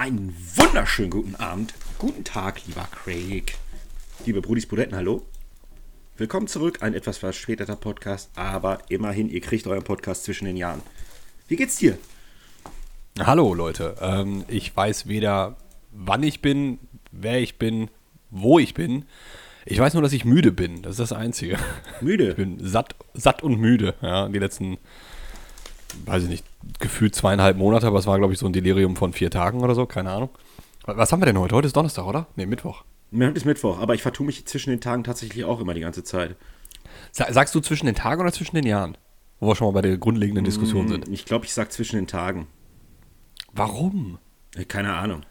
Einen wunderschönen guten Abend, guten Tag, lieber Craig. Liebe Brudis, Brudetten, hallo. Willkommen zurück, ein etwas verspäteter Podcast, aber immerhin, ihr kriegt euren Podcast zwischen den Jahren. Wie geht's dir? Hallo Leute, ähm, ich weiß weder, wann ich bin, wer ich bin, wo ich bin. Ich weiß nur, dass ich müde bin. Das ist das Einzige. Müde? Ich bin satt, satt und müde. Ja, die letzten, weiß ich nicht, gefühlt zweieinhalb Monate, aber es war, glaube ich, so ein Delirium von vier Tagen oder so, keine Ahnung. Was haben wir denn heute? Heute ist Donnerstag, oder? Ne, Mittwoch. Heute ist Mittwoch, aber ich vertue mich zwischen den Tagen tatsächlich auch immer die ganze Zeit. Sa sagst du zwischen den Tagen oder zwischen den Jahren? Wo wir schon mal bei der grundlegenden Diskussion sind. Ich glaube, ich sag zwischen den Tagen. Warum? Äh, Keine Ahnung.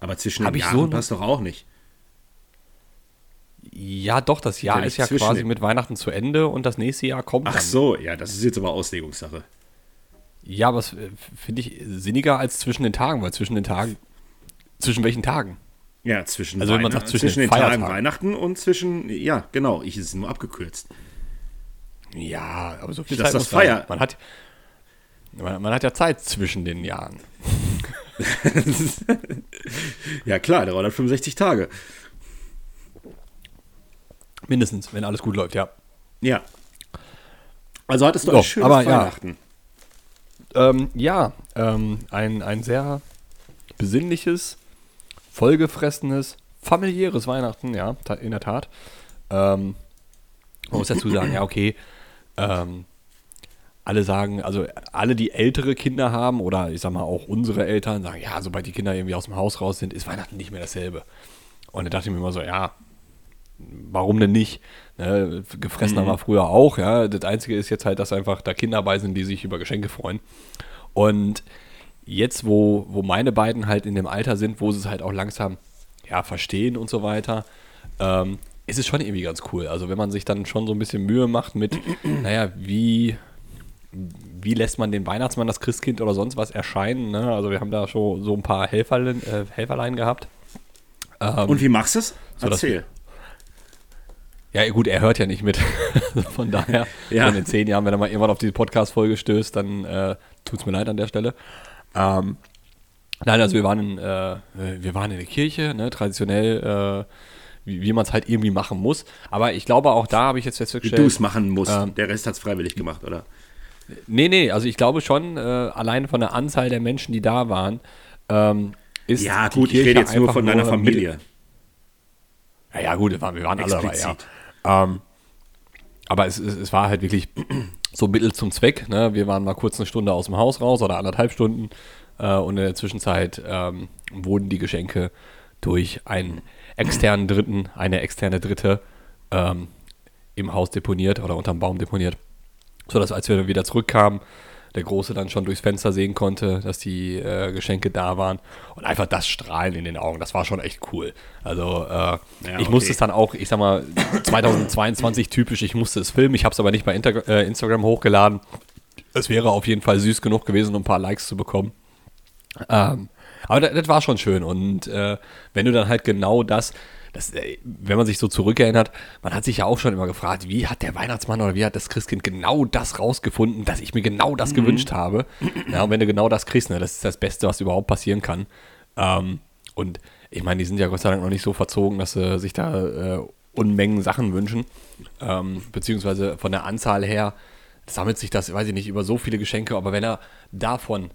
Aber zwischen Hab den Jahren so passt doch auch nicht. Ja, doch, das Jahr ist ja quasi mit Weihnachten zu Ende und das nächste Jahr kommt Ach dann. so, ja, das ist jetzt aber Auslegungssache. Ja, aber das äh, finde ich sinniger als zwischen den Tagen, weil zwischen den Tagen. Zwischen welchen Tagen? Ja, zwischen, Also wenn man sagt, zwischen zwischen den den Tagen. Weihnachten und zwischen, ja, genau, ich ist nur abgekürzt. Ja, aber so viel Das Zeit ist muss das Feier- sein. Man hat, man, man hat ja Zeit zwischen den Jahren. Ja klar, 365 Tage. Mindestens, wenn alles gut läuft, ja. Ja. Also hattest du So, schönes aber ja. Ähm, ja, ähm, ein, ein sehr besinnliches, vollgefressenes, familiäres Weihnachten, ja, in der Tat. Ähm, man muss dazu sagen, ja, okay, ähm, alle sagen, also alle, die ältere Kinder haben oder ich sag mal auch unsere Eltern sagen, ja, sobald die Kinder irgendwie aus dem Haus raus sind, ist Weihnachten nicht mehr dasselbe. Und da dachte ich mir immer so, ja, warum denn nicht? Ne, gefressen haben wir früher auch, ja. Das Einzige ist jetzt halt, dass einfach da Kinder dabei sind, die sich über Geschenke freuen. Und jetzt, wo, wo meine beiden halt in dem Alter sind, wo sie es halt auch langsam ja, verstehen und so weiter, ähm, ist es schon irgendwie ganz cool. Also wenn man sich dann schon so ein bisschen Mühe macht mit, naja, wie, wie lässt man den Weihnachtsmann, das Christkind oder sonst was erscheinen. Ne? Also wir haben da schon so ein paar Helferlein, äh, Helferlein gehabt. Ähm, Und wie machst du es? so, Erzähl. Ja, gut, er hört ja nicht mit. Von daher, Ja. in den zehn Jahren, wenn er mal irgendwann auf die Podcast-Folge stößt, dann äh, tut es mir leid an der Stelle. Ähm, nein, also wir waren in, äh, wir waren in der Kirche, ne, traditionell, äh, wie, wie man es halt irgendwie machen muss. Aber ich glaube, auch da habe ich jetzt Wie festgestellt. du es machen musst. Ähm, Der Rest hat es freiwillig gemacht, oder? Nee, nee, also ich glaube schon, äh, allein von der Anzahl der Menschen, die da waren, ähm, ist Ja, gut, ich Kirche rede jetzt nur von deiner mit- Familie. Ja, ja, gut, wir waren, wir waren alle dabei, ja. Ähm, aber es, es, es war halt wirklich so Mittel zum Zweck. Ne? Wir waren mal kurz eine Stunde aus dem Haus raus oder anderthalb Stunden. Äh, und in der Zwischenzeit ähm, wurden die Geschenke durch einen externen Dritten, eine externe Dritte ähm, im Haus deponiert oder unterm Baum deponiert. Sodass, als wir dann wieder zurückkamen, der Große dann schon durchs Fenster sehen konnte, dass die äh, Geschenke da waren. Und einfach das Strahlen in den Augen, das war schon echt cool. Also, äh, ich okay. musste es dann auch, ich sag mal, 2022 typisch, ich musste es filmen. Ich habe es aber nicht bei Inter äh, Instagram hochgeladen. Es wäre auf jeden Fall süß genug gewesen, um ein paar Likes zu bekommen. Ähm, aber das, das war schon schön. Und äh, wenn du dann halt genau das, das äh, wenn man sich so zurückerinnert, man hat sich ja auch schon immer gefragt, wie hat der Weihnachtsmann oder wie hat das Christkind genau das rausgefunden, dass ich mir genau das gewünscht habe. Ja, und wenn du genau das kriegst, ne, das ist das Beste, was überhaupt passieren kann. Ähm, und ich meine, die sind ja Gott sei Dank noch nicht so verzogen, dass sie sich da äh, Unmengen Sachen wünschen. Ähm, beziehungsweise von der Anzahl her sammelt sich das, weiß ich nicht, über so viele Geschenke, aber wenn er davon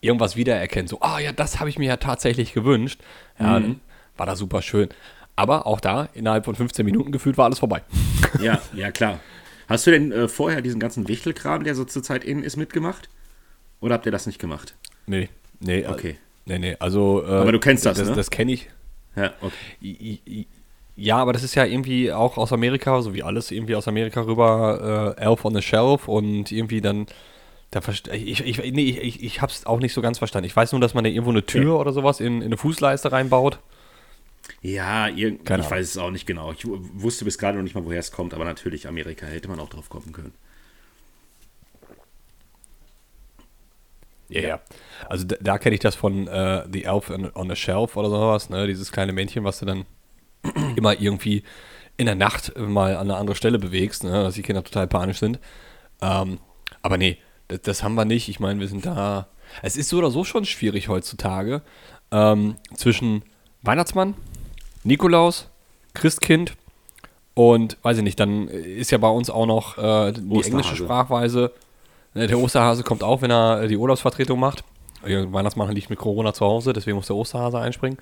irgendwas wiedererkennt, so, ah ja, das habe ich mir ja tatsächlich gewünscht, ja, dann war das super schön. Aber auch da, innerhalb von 15 Minuten gefühlt, war alles vorbei. Ja, ja, klar. Hast du denn äh, vorher diesen ganzen Wichtelkram, der so zurzeit innen ist, mitgemacht? Oder habt ihr das nicht gemacht? Nee, nee, Okay. äh, nee, nee, also. Äh, Aber du kennst das, das ne? Das kenne ich. Ja, okay. Ja, aber das ist ja irgendwie auch aus Amerika, so wie alles irgendwie aus Amerika rüber, äh, Elf on the Shelf und irgendwie dann, da ich, ich, nee, ich, ich, hab's auch nicht so ganz verstanden. Ich weiß nur, dass man da irgendwo eine Tür oder sowas in, in eine Fußleiste reinbaut. Ja, Keine ich Ahnung. weiß es auch nicht genau. Ich wu- wusste bis gerade noch nicht mal, woher es kommt, aber natürlich Amerika hätte man auch drauf kommen können. Ja, ja. Also da, da kenne ich das von äh, The Elf on, on a Shelf oder sowas, ne? Dieses kleine Männchen, was du dann immer irgendwie in der Nacht mal an eine andere Stelle bewegst, ne? dass die Kinder total panisch sind. Ähm, aber nee, das, das haben wir nicht. Ich meine, wir sind da. Es ist so oder so schon schwierig heutzutage. ähm, zwischen Weihnachtsmann, Nikolaus, Christkind und weiß ich nicht, dann ist ja bei uns auch noch äh, die Osterhase. englische Sprachweise. Äh, Der Osterhase kommt auch, wenn er äh, die Urlaubsvertretung macht. Äh, Weihnachtsmann liegt mit Corona zu Hause, deswegen muss der Osterhase einspringen.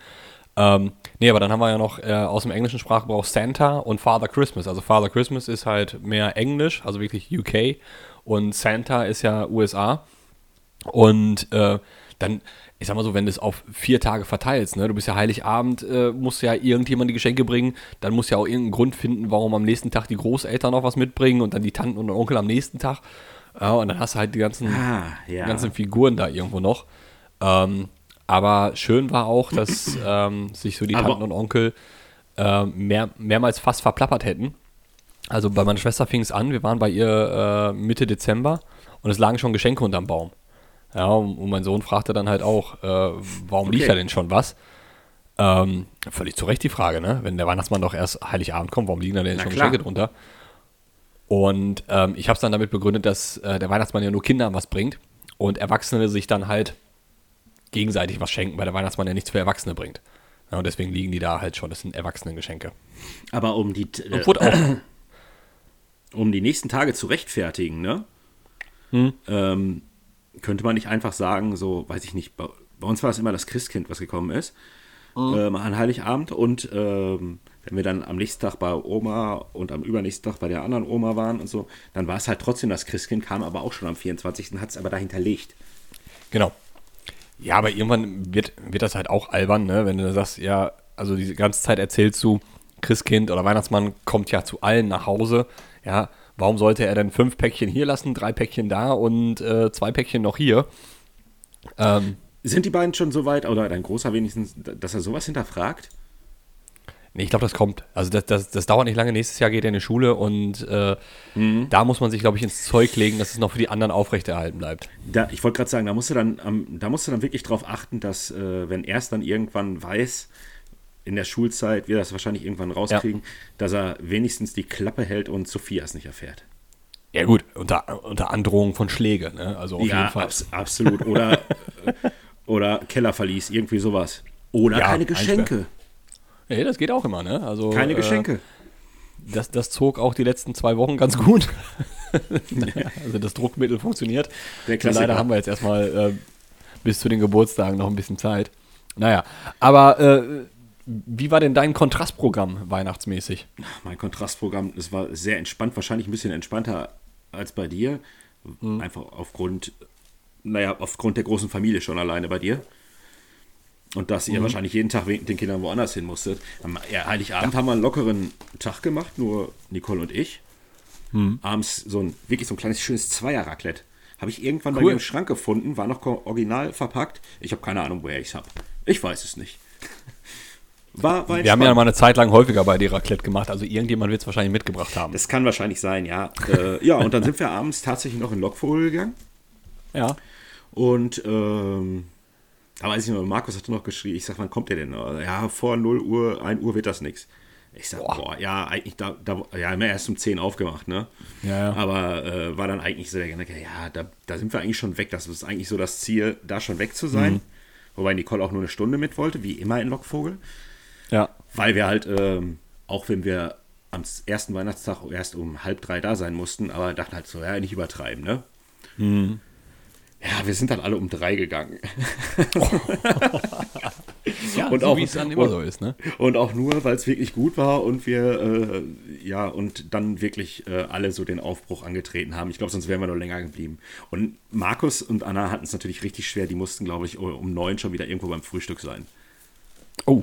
Ähm, nee, aber dann haben wir ja noch äh, aus dem englischen Sprachgebrauch Santa und Father Christmas. Also Father Christmas ist halt mehr Englisch, also wirklich UK. Und Santa ist ja USA. Und äh, dann, ich sag mal so, wenn du es auf vier Tage verteilst, ne, du bist ja Heiligabend, äh, musst ja irgendjemand die Geschenke bringen, dann musst du ja auch irgendeinen Grund finden, warum am nächsten Tag die Großeltern noch was mitbringen und dann die Tanten und Onkel am nächsten Tag. Ja, und dann hast du halt die ganzen, Ah, ja. die ganzen Figuren da irgendwo noch. Ähm, aber schön war auch, dass ähm, sich so die Aber- Tanten und Onkel ähm, mehr, mehrmals fast verplappert hätten. Also bei meiner Schwester fing es an, wir waren bei ihr äh, Mitte Dezember und es lagen schon Geschenke unterm Baum. Ja, und, mein Sohn fragte dann halt auch, äh, warum liegt Okay. da denn schon was? Ähm, völlig zu Recht die Frage, ne? Wenn der Weihnachtsmann doch erst Heiligabend kommt, warum liegen da denn Na schon klar. Geschenke drunter? Und ähm, ich habe es dann damit begründet, dass äh, der Weihnachtsmann ja nur Kindern was bringt und Erwachsene sich dann halt gegenseitig was schenken, weil der Weihnachtsmann ja nichts für Erwachsene bringt. Ja, und deswegen liegen die da halt schon. Das sind Erwachsenengeschenke. Aber um die, äh, um die nächsten Tage zu rechtfertigen, ne? Hm. Ähm, könnte man nicht einfach sagen, so, weiß ich nicht, bei, bei uns war es immer das Christkind, was gekommen ist, Hm. ähm, an Heiligabend und ähm, wenn wir dann am nächsten Tag bei Oma und am übernächsten Tag bei der anderen Oma waren und so, dann war es halt trotzdem das Christkind, kam aber auch schon am 24. hat es aber da hinterlegt. Genau. Ja, aber irgendwann wird, wird das halt auch albern, ne? wenn du sagst, ja, also diese ganze Zeit erzählst du, Christkind oder Weihnachtsmann kommt ja zu allen nach Hause. Ja, warum sollte er denn fünf Päckchen hier lassen, drei Päckchen da und äh, zwei Päckchen noch hier? Ähm, Sind die beiden schon so weit, oder dein Großer wenigstens, dass er sowas hinterfragt? Nee, ich glaube, das kommt. Also das, das, das dauert nicht lange. Nächstes Jahr geht er in die Schule und äh, Mhm. da muss man sich, glaube ich, ins Zeug legen, dass es noch für die anderen aufrechterhalten bleibt. Da, ich wollte gerade sagen, da musst du dann, ähm, da musst du dann wirklich drauf achten, dass, äh, wenn er es dann irgendwann weiß, in der Schulzeit, wir das wahrscheinlich irgendwann rauskriegen, dass er wenigstens die Klappe hält und Sophias nicht erfährt. Ja gut, unter, unter Androhung von Schläge. Ne? Also auf jeden Fall. abs absolut. Oder, äh, oder Kellerverlies, irgendwie sowas. Oder Ja, keine Geschenke. Nee, das geht auch immer. Ne? Also, Keine äh, Geschenke. Das, das zog auch die letzten zwei Wochen ganz gut. also das Druckmittel funktioniert. Klassiker. Leider haben wir jetzt erstmal äh, bis zu den Geburtstagen noch ein bisschen Zeit. Naja, aber äh, wie war denn dein Kontrastprogramm weihnachtsmäßig? Mein Kontrastprogramm, das war sehr entspannt, wahrscheinlich ein bisschen entspannter als bei dir. Mhm. Einfach aufgrund, naja, aufgrund der großen Familie schon alleine bei dir. Und dass Mhm. ihr wahrscheinlich jeden Tag wegen den Kindern woanders hin musstet. Am ja, Heiligabend haben wir einen lockeren Tag gemacht, nur Nicole und ich. Mhm. Abends so ein wirklich so ein kleines schönes Zweier-Raclette. Habe ich irgendwann bei Cool. mir im Schrank gefunden, war noch original verpackt. Ich habe keine Ahnung, woher ich es habe. Ich weiß es nicht. War, war Wir haben ja mal eine Zeit lang häufiger bei dir Raclette gemacht, also irgendjemand wird es wahrscheinlich mitgebracht haben. Das kann wahrscheinlich sein, ja. äh, ja, und dann sind wir abends tatsächlich noch in Lockvogel gegangen. Ja. Und ähm, da weiß ich noch, Markus hatte noch geschrieben, ich sag, wann kommt der denn? Ja, vor 0 Uhr, 1 Uhr wird das nichts. Ich sag, boah, ja, eigentlich, da, da ja, haben wir erst um 10 aufgemacht, ne? Ja, ja. Aber äh, war dann eigentlich so der Gedanke, ja, da, da sind wir eigentlich schon weg. Das ist eigentlich so das Ziel, da schon weg zu sein. Mhm. Wobei Nicole auch nur eine Stunde mit wollte, wie immer in Lockvogel. Ja. Weil wir halt, ähm, auch wenn wir am ersten Weihnachtstag erst um halb drei da sein mussten, aber dachten halt so, ja, nicht übertreiben, ne? Mhm. Ja, wir sind dann alle um drei gegangen. ja Und so auch- wie es dann immer und- so ist, ne? Und auch nur, weil es wirklich gut war und wir, äh, ja, und dann wirklich äh, alle so den Aufbruch angetreten haben. Ich glaube, sonst wären wir noch länger geblieben. Und Markus und Anna hatten es natürlich richtig schwer. Die mussten, glaube ich, um neun schon wieder irgendwo beim Frühstück sein. Oh.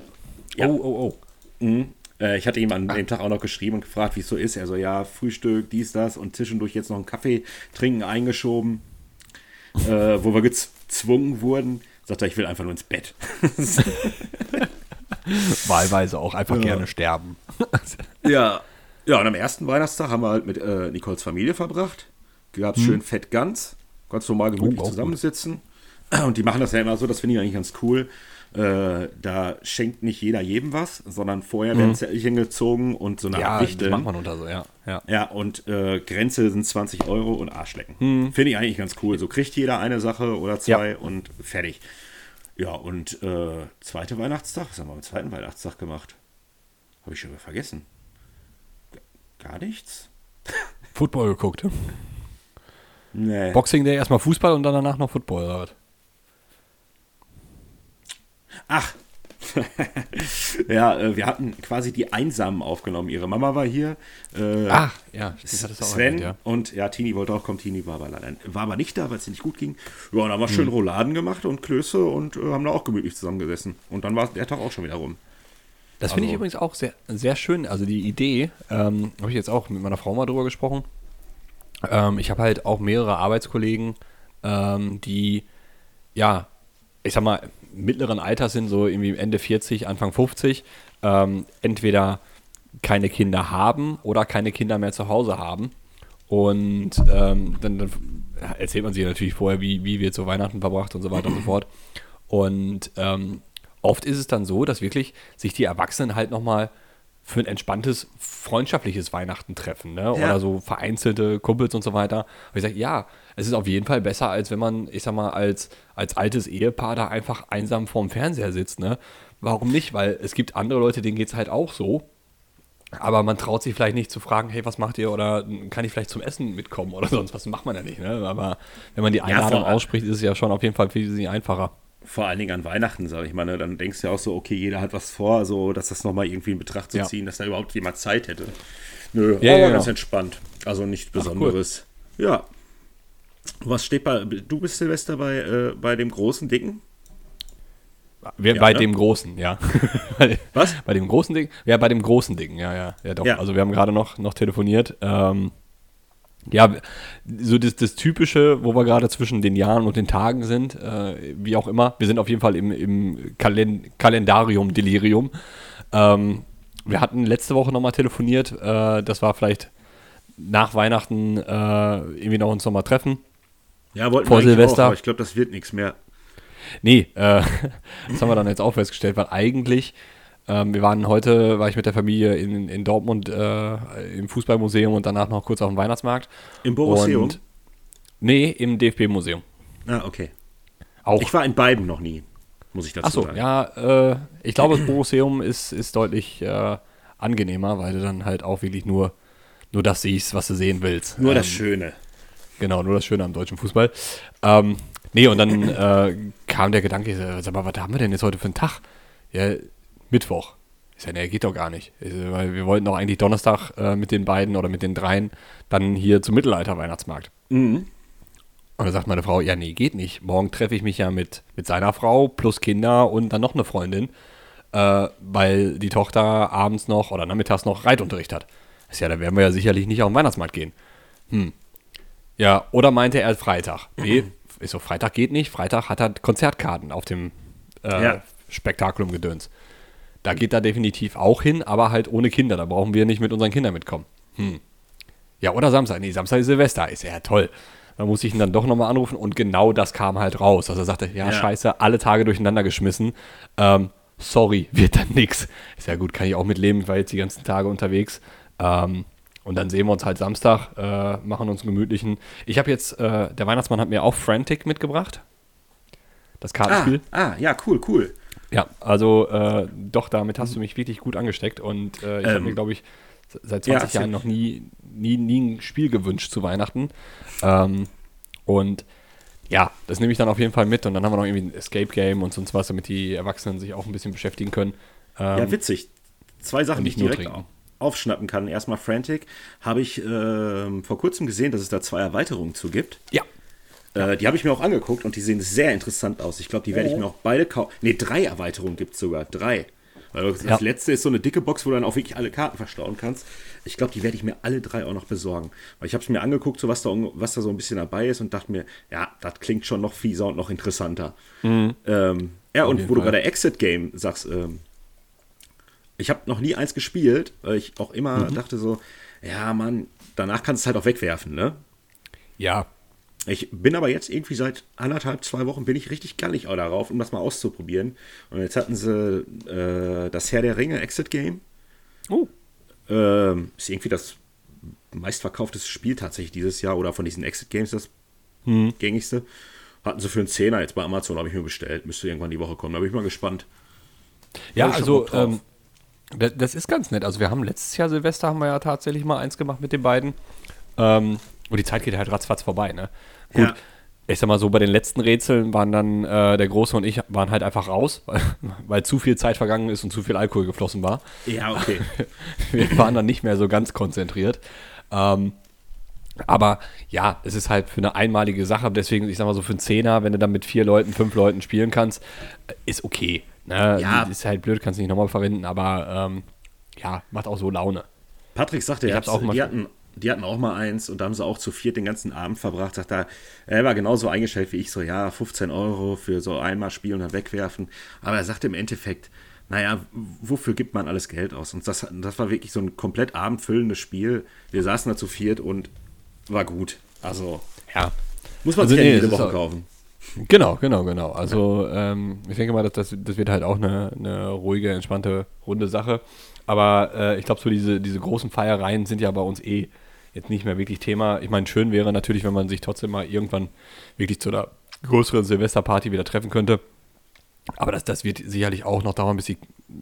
Ja. Oh, oh, oh. Äh, ich hatte ihm an dem Tag auch noch geschrieben und gefragt, wie es so ist. Er so, ja, Frühstück, dies, das und zwischendurch jetzt noch einen Kaffee trinken eingeschoben, äh, wo wir gezwungen wurden. Sagt er, ich will einfach nur ins Bett. Wahlweise auch einfach gerne sterben. ja. Ja, und am ersten Weihnachtstag haben wir halt mit äh, Nicoles Familie verbracht. Gab es schön fett ganz. Ganz normal gemütlich Oh, zusammensitzen. Und die machen das ja immer so, das finde ich eigentlich ganz cool. Äh, da schenkt nicht jeder jedem was, sondern vorher werden Zettelchen gezogen und so eine ja, Art Wichteln. macht man unter so, ja. ja. Ja, und äh, Grenze sind 20 Euro und Arschlecken. Finde ich eigentlich ganz cool. So kriegt jeder eine Sache oder zwei und fertig. Ja, und äh, zweite Weihnachtstag, was haben wir am zweiten Weihnachtstag gemacht? Habe ich schon wieder vergessen. Gar nichts? Football geguckt. Nee. Boxing Day erstmal Fußball und dann danach noch Football. Was? Ach. ja, äh, wir hatten quasi die Einsamen aufgenommen. Ihre Mama war hier. Äh, Ach, ja, das hat es auch Sven erwähnt, ja. und ja, Tini wollte auch kommen. Tini war aber, leider, war aber nicht da, weil es ihr nicht gut ging. Ja, und dann haben wir schön Rouladen gemacht und Klöße und äh, haben da auch gemütlich zusammengesessen. Und dann war der Tag auch schon wieder rum. Das finde ich Also- übrigens auch sehr, sehr schön. Also die Idee, ähm, habe ich jetzt auch mit meiner Frau mal drüber gesprochen. Ähm, ich habe halt auch mehrere Arbeitskollegen, ähm, die, ja, ich sag mal, mittleren Alters sind, so irgendwie Ende 40, Anfang 50, ähm, entweder keine Kinder haben oder keine Kinder mehr zu Hause haben. Und ähm, dann, dann erzählt man sich natürlich vorher, wie, wie wird so Weihnachten verbracht und so weiter und so fort. Und ähm, oft ist es dann so, dass wirklich sich die Erwachsenen halt nochmal für ein entspanntes, freundschaftliches Weihnachten treffen, ne? Oder so vereinzelte Kumpels und so weiter. Und ich sage, ja, es ist auf jeden Fall besser, als wenn man, ich sag mal, als, als altes Ehepaar da einfach einsam vorm Fernseher sitzt, ne? Warum nicht? Weil es gibt andere Leute, denen geht es halt auch so. Aber man traut sich vielleicht nicht zu fragen, hey, was macht ihr? Oder kann ich vielleicht zum Essen mitkommen oder sonst was? Macht man ja nicht, ne? Aber wenn man die Einladung vor- ausspricht, ist es ja schon auf jeden Fall sie einfacher. Vor allen Dingen an Weihnachten, sage ich mal. Ne? Dann denkst du ja auch so, okay, jeder hat was vor, so dass das nochmal irgendwie in Betracht zu Ja. ziehen, dass da überhaupt jemand Zeit hätte. Nö, Ja, aber ja, ganz genau. entspannt. Also nichts cool. Besonderes. Ja. Was steht bei. Du bist Silvester bei, äh, bei dem großen Dicken? Wir, Ja, bei ne? dem großen, ja. Was? Bei dem großen Ding? Ja, bei dem großen Ding, ja, ja. Ja, doch. Ja. Also wir haben gerade noch, noch telefoniert. Ähm, ja, so das, das Typische, wo wir gerade zwischen den Jahren und den Tagen sind, äh, wie auch immer. Wir sind auf jeden Fall im, im Kalen Kalendarium Delirium. Ähm, wir hatten letzte Woche nochmal telefoniert. Äh, das war vielleicht nach Weihnachten äh, irgendwie noch uns nochmal treffen. Ja, wollten Vor wir Silvester. Auch, aber ich glaube, das wird nichts mehr. Nee, äh, das haben wir dann jetzt auch festgestellt, weil eigentlich, ähm, wir waren heute, war ich mit der Familie in, in Dortmund äh, im Fußballmuseum und danach noch kurz auf dem Weihnachtsmarkt. Im Borusseum? Und, nee, im DFB-Museum. Ah, okay. Auch. Ich war in beiden noch nie, muss ich dazu Achso, sagen. ja, äh, ich glaube, das Borusseum ist, ist deutlich äh, angenehmer, weil du dann halt auch wirklich nur, nur das siehst, was du sehen willst. Nur das Ähm, Schöne. Genau, nur das Schöne am deutschen Fußball. Ähm, nee, und dann äh, kam der Gedanke, sag mal, was haben wir denn jetzt heute für einen Tag? Ja, Mittwoch. Ich sag, nee, geht doch gar nicht. Weil wir wollten doch eigentlich Donnerstag äh, mit den beiden oder mit den dreien dann hier zum Mittelalter-Weihnachtsmarkt. Mhm. Und da sagt meine Frau, ja, nee, geht nicht. Morgen treffe ich mich ja mit, mit seiner Frau plus Kinder und dann noch eine Freundin, äh, weil die Tochter abends noch oder nachmittags noch Reitunterricht hat. Ich sag, ja, da werden wir ja sicherlich nicht auf den Weihnachtsmarkt gehen. Hm. Ja, oder meinte er Freitag? Nee, ich so, Freitag geht nicht. Freitag hat er Konzertkarten auf dem äh, Ja. Spektakulum gedöns. Da geht er definitiv auch hin, aber halt ohne Kinder. Da brauchen wir nicht mit unseren Kindern mitkommen. Hm. Ja, oder Samstag. Nee, Samstag ist Silvester. Ist ja toll. Da muss ich ihn dann doch nochmal anrufen und genau das kam halt raus. Also er sagte, ja, Ja. scheiße, alle Tage durcheinander geschmissen. Ähm, sorry, wird dann nix. Ist ja gut, kann ich auch mitleben. Ich war jetzt die ganzen Tage unterwegs. Ähm, und dann sehen wir uns halt Samstag, äh, machen uns einen gemütlichen. Ich habe jetzt, äh, der Weihnachtsmann hat mir auch Frantic mitgebracht. Das Ah, Kartenspiel. ah, ja, cool, cool. Ja, also äh, doch, damit hast du mich wirklich gut angesteckt und äh, ich habe Ähm, mir, glaube ich, seit ja, 20 Jahren erzähl. noch nie, nie, nie ein Spiel gewünscht zu Weihnachten. Ähm, und ja, das nehme ich dann auf jeden Fall mit und dann haben wir noch irgendwie ein Escape Game und sonst was, damit die Erwachsenen sich auch ein bisschen beschäftigen können. Ähm, Ja, witzig. Zwei Sachen, die ich direkt trinken. Au- aufschnappen kann. Erstmal Frantic. Habe ich ähm, vor kurzem gesehen, dass es da zwei Erweiterungen zu gibt. ja, Äh, die habe ich mir auch angeguckt und die sehen sehr interessant aus. Ich glaube, die werde ich mir auch beide kaufen. Ne, drei Erweiterungen gibt es sogar. Drei. Weil das Ja. letzte ist so eine dicke Box, wo du dann auch wirklich alle Karten verstauen kannst. Ich glaube, die werde ich mir alle drei auch noch besorgen. Weil ich habe es mir angeguckt, so was da, was da so ein bisschen dabei ist und dachte mir, ja, das klingt schon noch fieser und noch interessanter. Ähm, ja, und wo du Fall. gerade Exit Game sagst, ähm, ich habe noch nie eins gespielt, weil ich auch immer dachte so, ja, Mann, danach kannst du es halt auch wegwerfen, ne? ja, Ich bin aber jetzt irgendwie seit anderthalb, zwei Wochen bin ich richtig gallig auch darauf, um das mal auszuprobieren. Und jetzt hatten sie äh, das Herr der Ringe Exit Game. oh, Ähm, ist irgendwie das meistverkaufteste Spiel tatsächlich dieses Jahr oder von diesen Exit Games das Hm. gängigste. Hatten sie für einen Zehner jetzt bei Amazon, habe ich mir bestellt. Müsste irgendwann die Woche kommen. Da bin ich mal gespannt. Ja, also ähm, das, das ist ganz nett. Also wir haben letztes Jahr Silvester haben wir ja tatsächlich mal eins gemacht mit den beiden. Ähm, und die Zeit geht halt ratzfatz vorbei, ne? Gut. Ja. Ich sag mal so, bei den letzten Rätseln waren dann äh, der Große und ich waren halt einfach raus, weil, weil zu viel Zeit vergangen ist und zu viel Alkohol geflossen war. Ja, okay. Wir waren dann nicht mehr so ganz konzentriert. Ähm, aber ja, es ist halt für eine einmalige Sache. Deswegen, ich sag mal so, für einen Zehner, wenn du dann mit vier Leuten, fünf Leuten spielen kannst, ist okay. Ne? Ja. Ist halt blöd, kannst du nicht nochmal verwenden, aber ähm, ja, macht auch so Laune. Patrick sagte, Ich hab's auch mal- die, hatten, die hatten auch mal eins und da haben sie auch zu viert den ganzen Abend verbracht. Sagt er, er war genauso eingestellt wie ich, so ja, 15 Euro für so einmal spielen und dann wegwerfen. Aber er sagte im Endeffekt, naja, wofür gibt man alles Geld aus? Und das, das war wirklich so ein komplett abendfüllendes Spiel. Wir saßen da zu viert und war gut. Also Ja. muss man Also sich nee, ja jede Woche auch- kaufen. Genau, genau, genau. Also ähm, ich denke mal, dass das, das wird halt auch eine, eine ruhige, entspannte, runde Sache. Aber äh, ich glaube, so diese, diese großen Feiereien sind ja bei uns eh jetzt nicht mehr wirklich Thema. Ich meine, schön wäre natürlich, wenn man sich trotzdem mal irgendwann wirklich zu einer größeren Silvesterparty wieder treffen könnte. Aber das, das wird sicherlich auch noch dauern, bis die,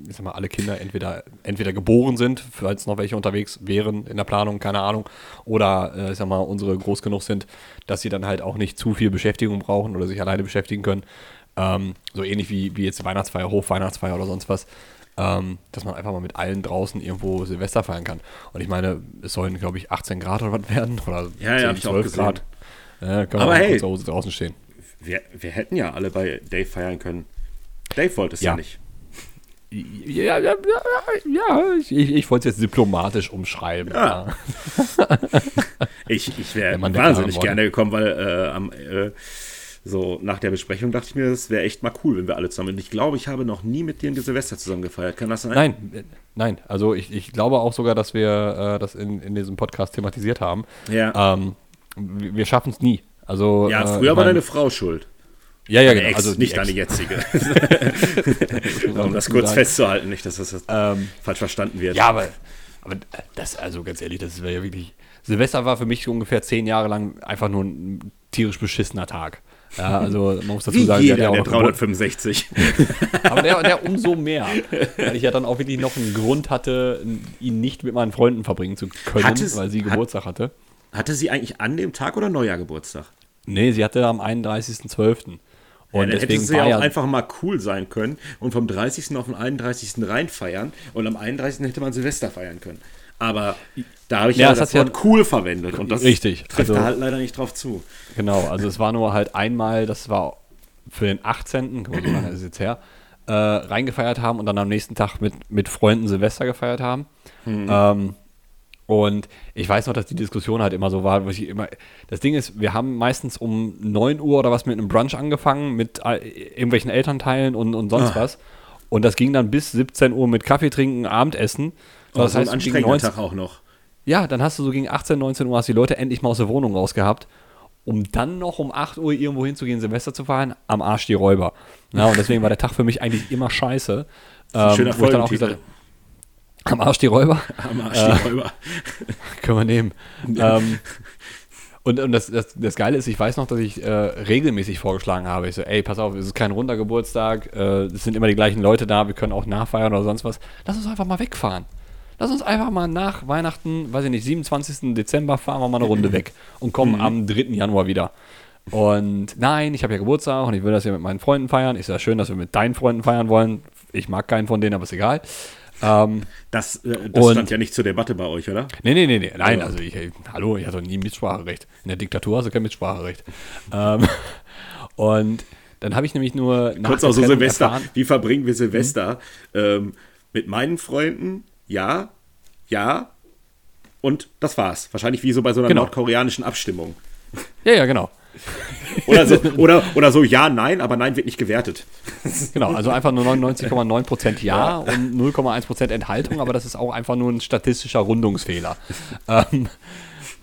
ich sag mal, alle Kinder entweder, entweder geboren sind, falls noch welche unterwegs wären in der Planung, keine Ahnung, oder äh, ich sag mal, unsere groß genug sind, dass sie dann halt auch nicht zu viel Beschäftigung brauchen oder sich alleine beschäftigen können. Ähm, so ähnlich wie, wie jetzt Weihnachtsfeier, Hochweihnachtsfeier oder sonst was. Ähm, dass man einfach mal mit allen draußen irgendwo Silvester feiern kann. Und ich meine, es sollen, glaube ich, 18 Grad oder was werden. Oder Ja, ja, hab ich auch gesehen. Grad. Ja, können Aber wir hey. kurz draußen stehen. Wir, wir hätten ja alle bei Dave feiern können. Dave wollte es ja. Ja. nicht. Ja, ja, ja, ja ich, ich, wollte es jetzt diplomatisch umschreiben. Ja. Ich, ich wäre wahnsinnig gerne gekommen, weil äh, am, äh, so nach der Besprechung dachte ich mir, das wäre echt mal cool, wenn wir alle zusammen. Und ich glaube, ich habe noch nie mit dir ein Silvester zusammen gefeiert. Kann das sein? Nein, äh, nein. Also ich, ich glaube auch sogar, dass wir äh, das in, in diesem Podcast thematisiert haben. Ja. Ähm, wir schaffen es nie. Also, ja, äh, früher ich war deine Frau schuld. Ja, ja, genau. Ex, Also nicht deine jetzige. um das kurz sagen. festzuhalten, nicht, dass das Ähm, falsch verstanden wird. Ja, aber, aber das, also ganz ehrlich, das wäre ja wirklich. Silvester war für mich ungefähr zehn Jahre lang einfach nur ein tierisch beschissener Tag. Ja, also man muss dazu Wie sagen, jeder ja auch der Geburt- 365. Aber der, der umso mehr. Weil ich ja dann auch wirklich noch einen Grund hatte, ihn nicht mit meinen Freunden verbringen zu können, Hat es- weil sie hat- Geburtstag hatte. Hatte sie eigentlich an dem Tag oder Neujahr Geburtstag? Nee, sie hatte am 31.12. Ja, Und dann hätte deswegen sie war ja ja. auch einfach mal cool sein können und vom 30. auf den 31. rein feiern und am 31. hätte man Silvester feiern können. Aber da habe ich Ja, ja, das das hat ja- Wort cool verwendet und das Richtig, trifft also- da halt leider nicht drauf zu. Genau, also es war nur halt einmal, das war für den 18., guck mal, ist es jetzt her, äh, reingefeiert haben und dann am nächsten Tag mit, mit Freunden Silvester gefeiert haben. Ähm, und ich weiß noch, dass die Diskussion halt immer so war, wo ich immer. Das Ding ist, wir haben meistens um 9 Uhr oder was mit einem Brunch angefangen, mit äh, irgendwelchen Elternteilen und, und sonst Ah. was. Und das ging dann bis 17 Uhr mit Kaffee trinken, Abendessen. Oh, das so ein heißt, gegen anstrengender 19 Tag auch noch. ja, dann hast du so gegen 18, 19 Uhr hast die Leute endlich mal aus der Wohnung rausgehabt, um dann noch um 8 Uhr irgendwo hinzugehen, Silvester zu feiern, am Arsch die Räuber. Ja, und deswegen war der Tag für mich eigentlich immer scheiße. ein Ähm, schöner wo ich dann auch Folgentitel. Am Arsch die Räuber, Am Arsch Äh. die Räuber. können wir nehmen. ähm, und und das, das, das Geile ist, ich weiß noch, dass ich äh, regelmäßig vorgeschlagen habe. Ich so, ey, pass auf, es ist kein runder Geburtstag, äh, es sind immer die gleichen Leute da, wir können auch nachfeiern oder sonst was. Lass uns einfach mal wegfahren. Lass uns einfach mal nach Weihnachten, weiß ich nicht, 27. Dezember fahren wir mal eine Runde weg und kommen am 3. Januar wieder. Und nein, ich habe ja Geburtstag und ich will das ja mit meinen Freunden feiern. Ist ja schön, dass wir mit deinen Freunden feiern wollen. Ich mag keinen von denen, aber ist egal. Ähm, Das, äh, das Und- stand ja nicht zur Debatte bei euch, oder? Nee, nee, nee, nee. Nein, Ja. also ich, hallo, ich hatte nie Mitspracherecht. In der Diktatur hast du kein Mitspracherecht. ähm, und dann habe ich nämlich nur Kurz auch so Silvester. erfahren- Wie verbringen wir Silvester? Ähm, mit meinen Freunden, ja, ja. Und das war's. Wahrscheinlich wie so bei so einer Genau. nordkoreanischen Abstimmung. Ja, ja, genau. Oder so, oder, oder so, ja, nein, aber nein wird nicht gewertet. Genau, also einfach nur 99,9% Ja und 0,1% Enthaltung, aber das ist auch einfach nur ein statistischer Rundungsfehler. ähm,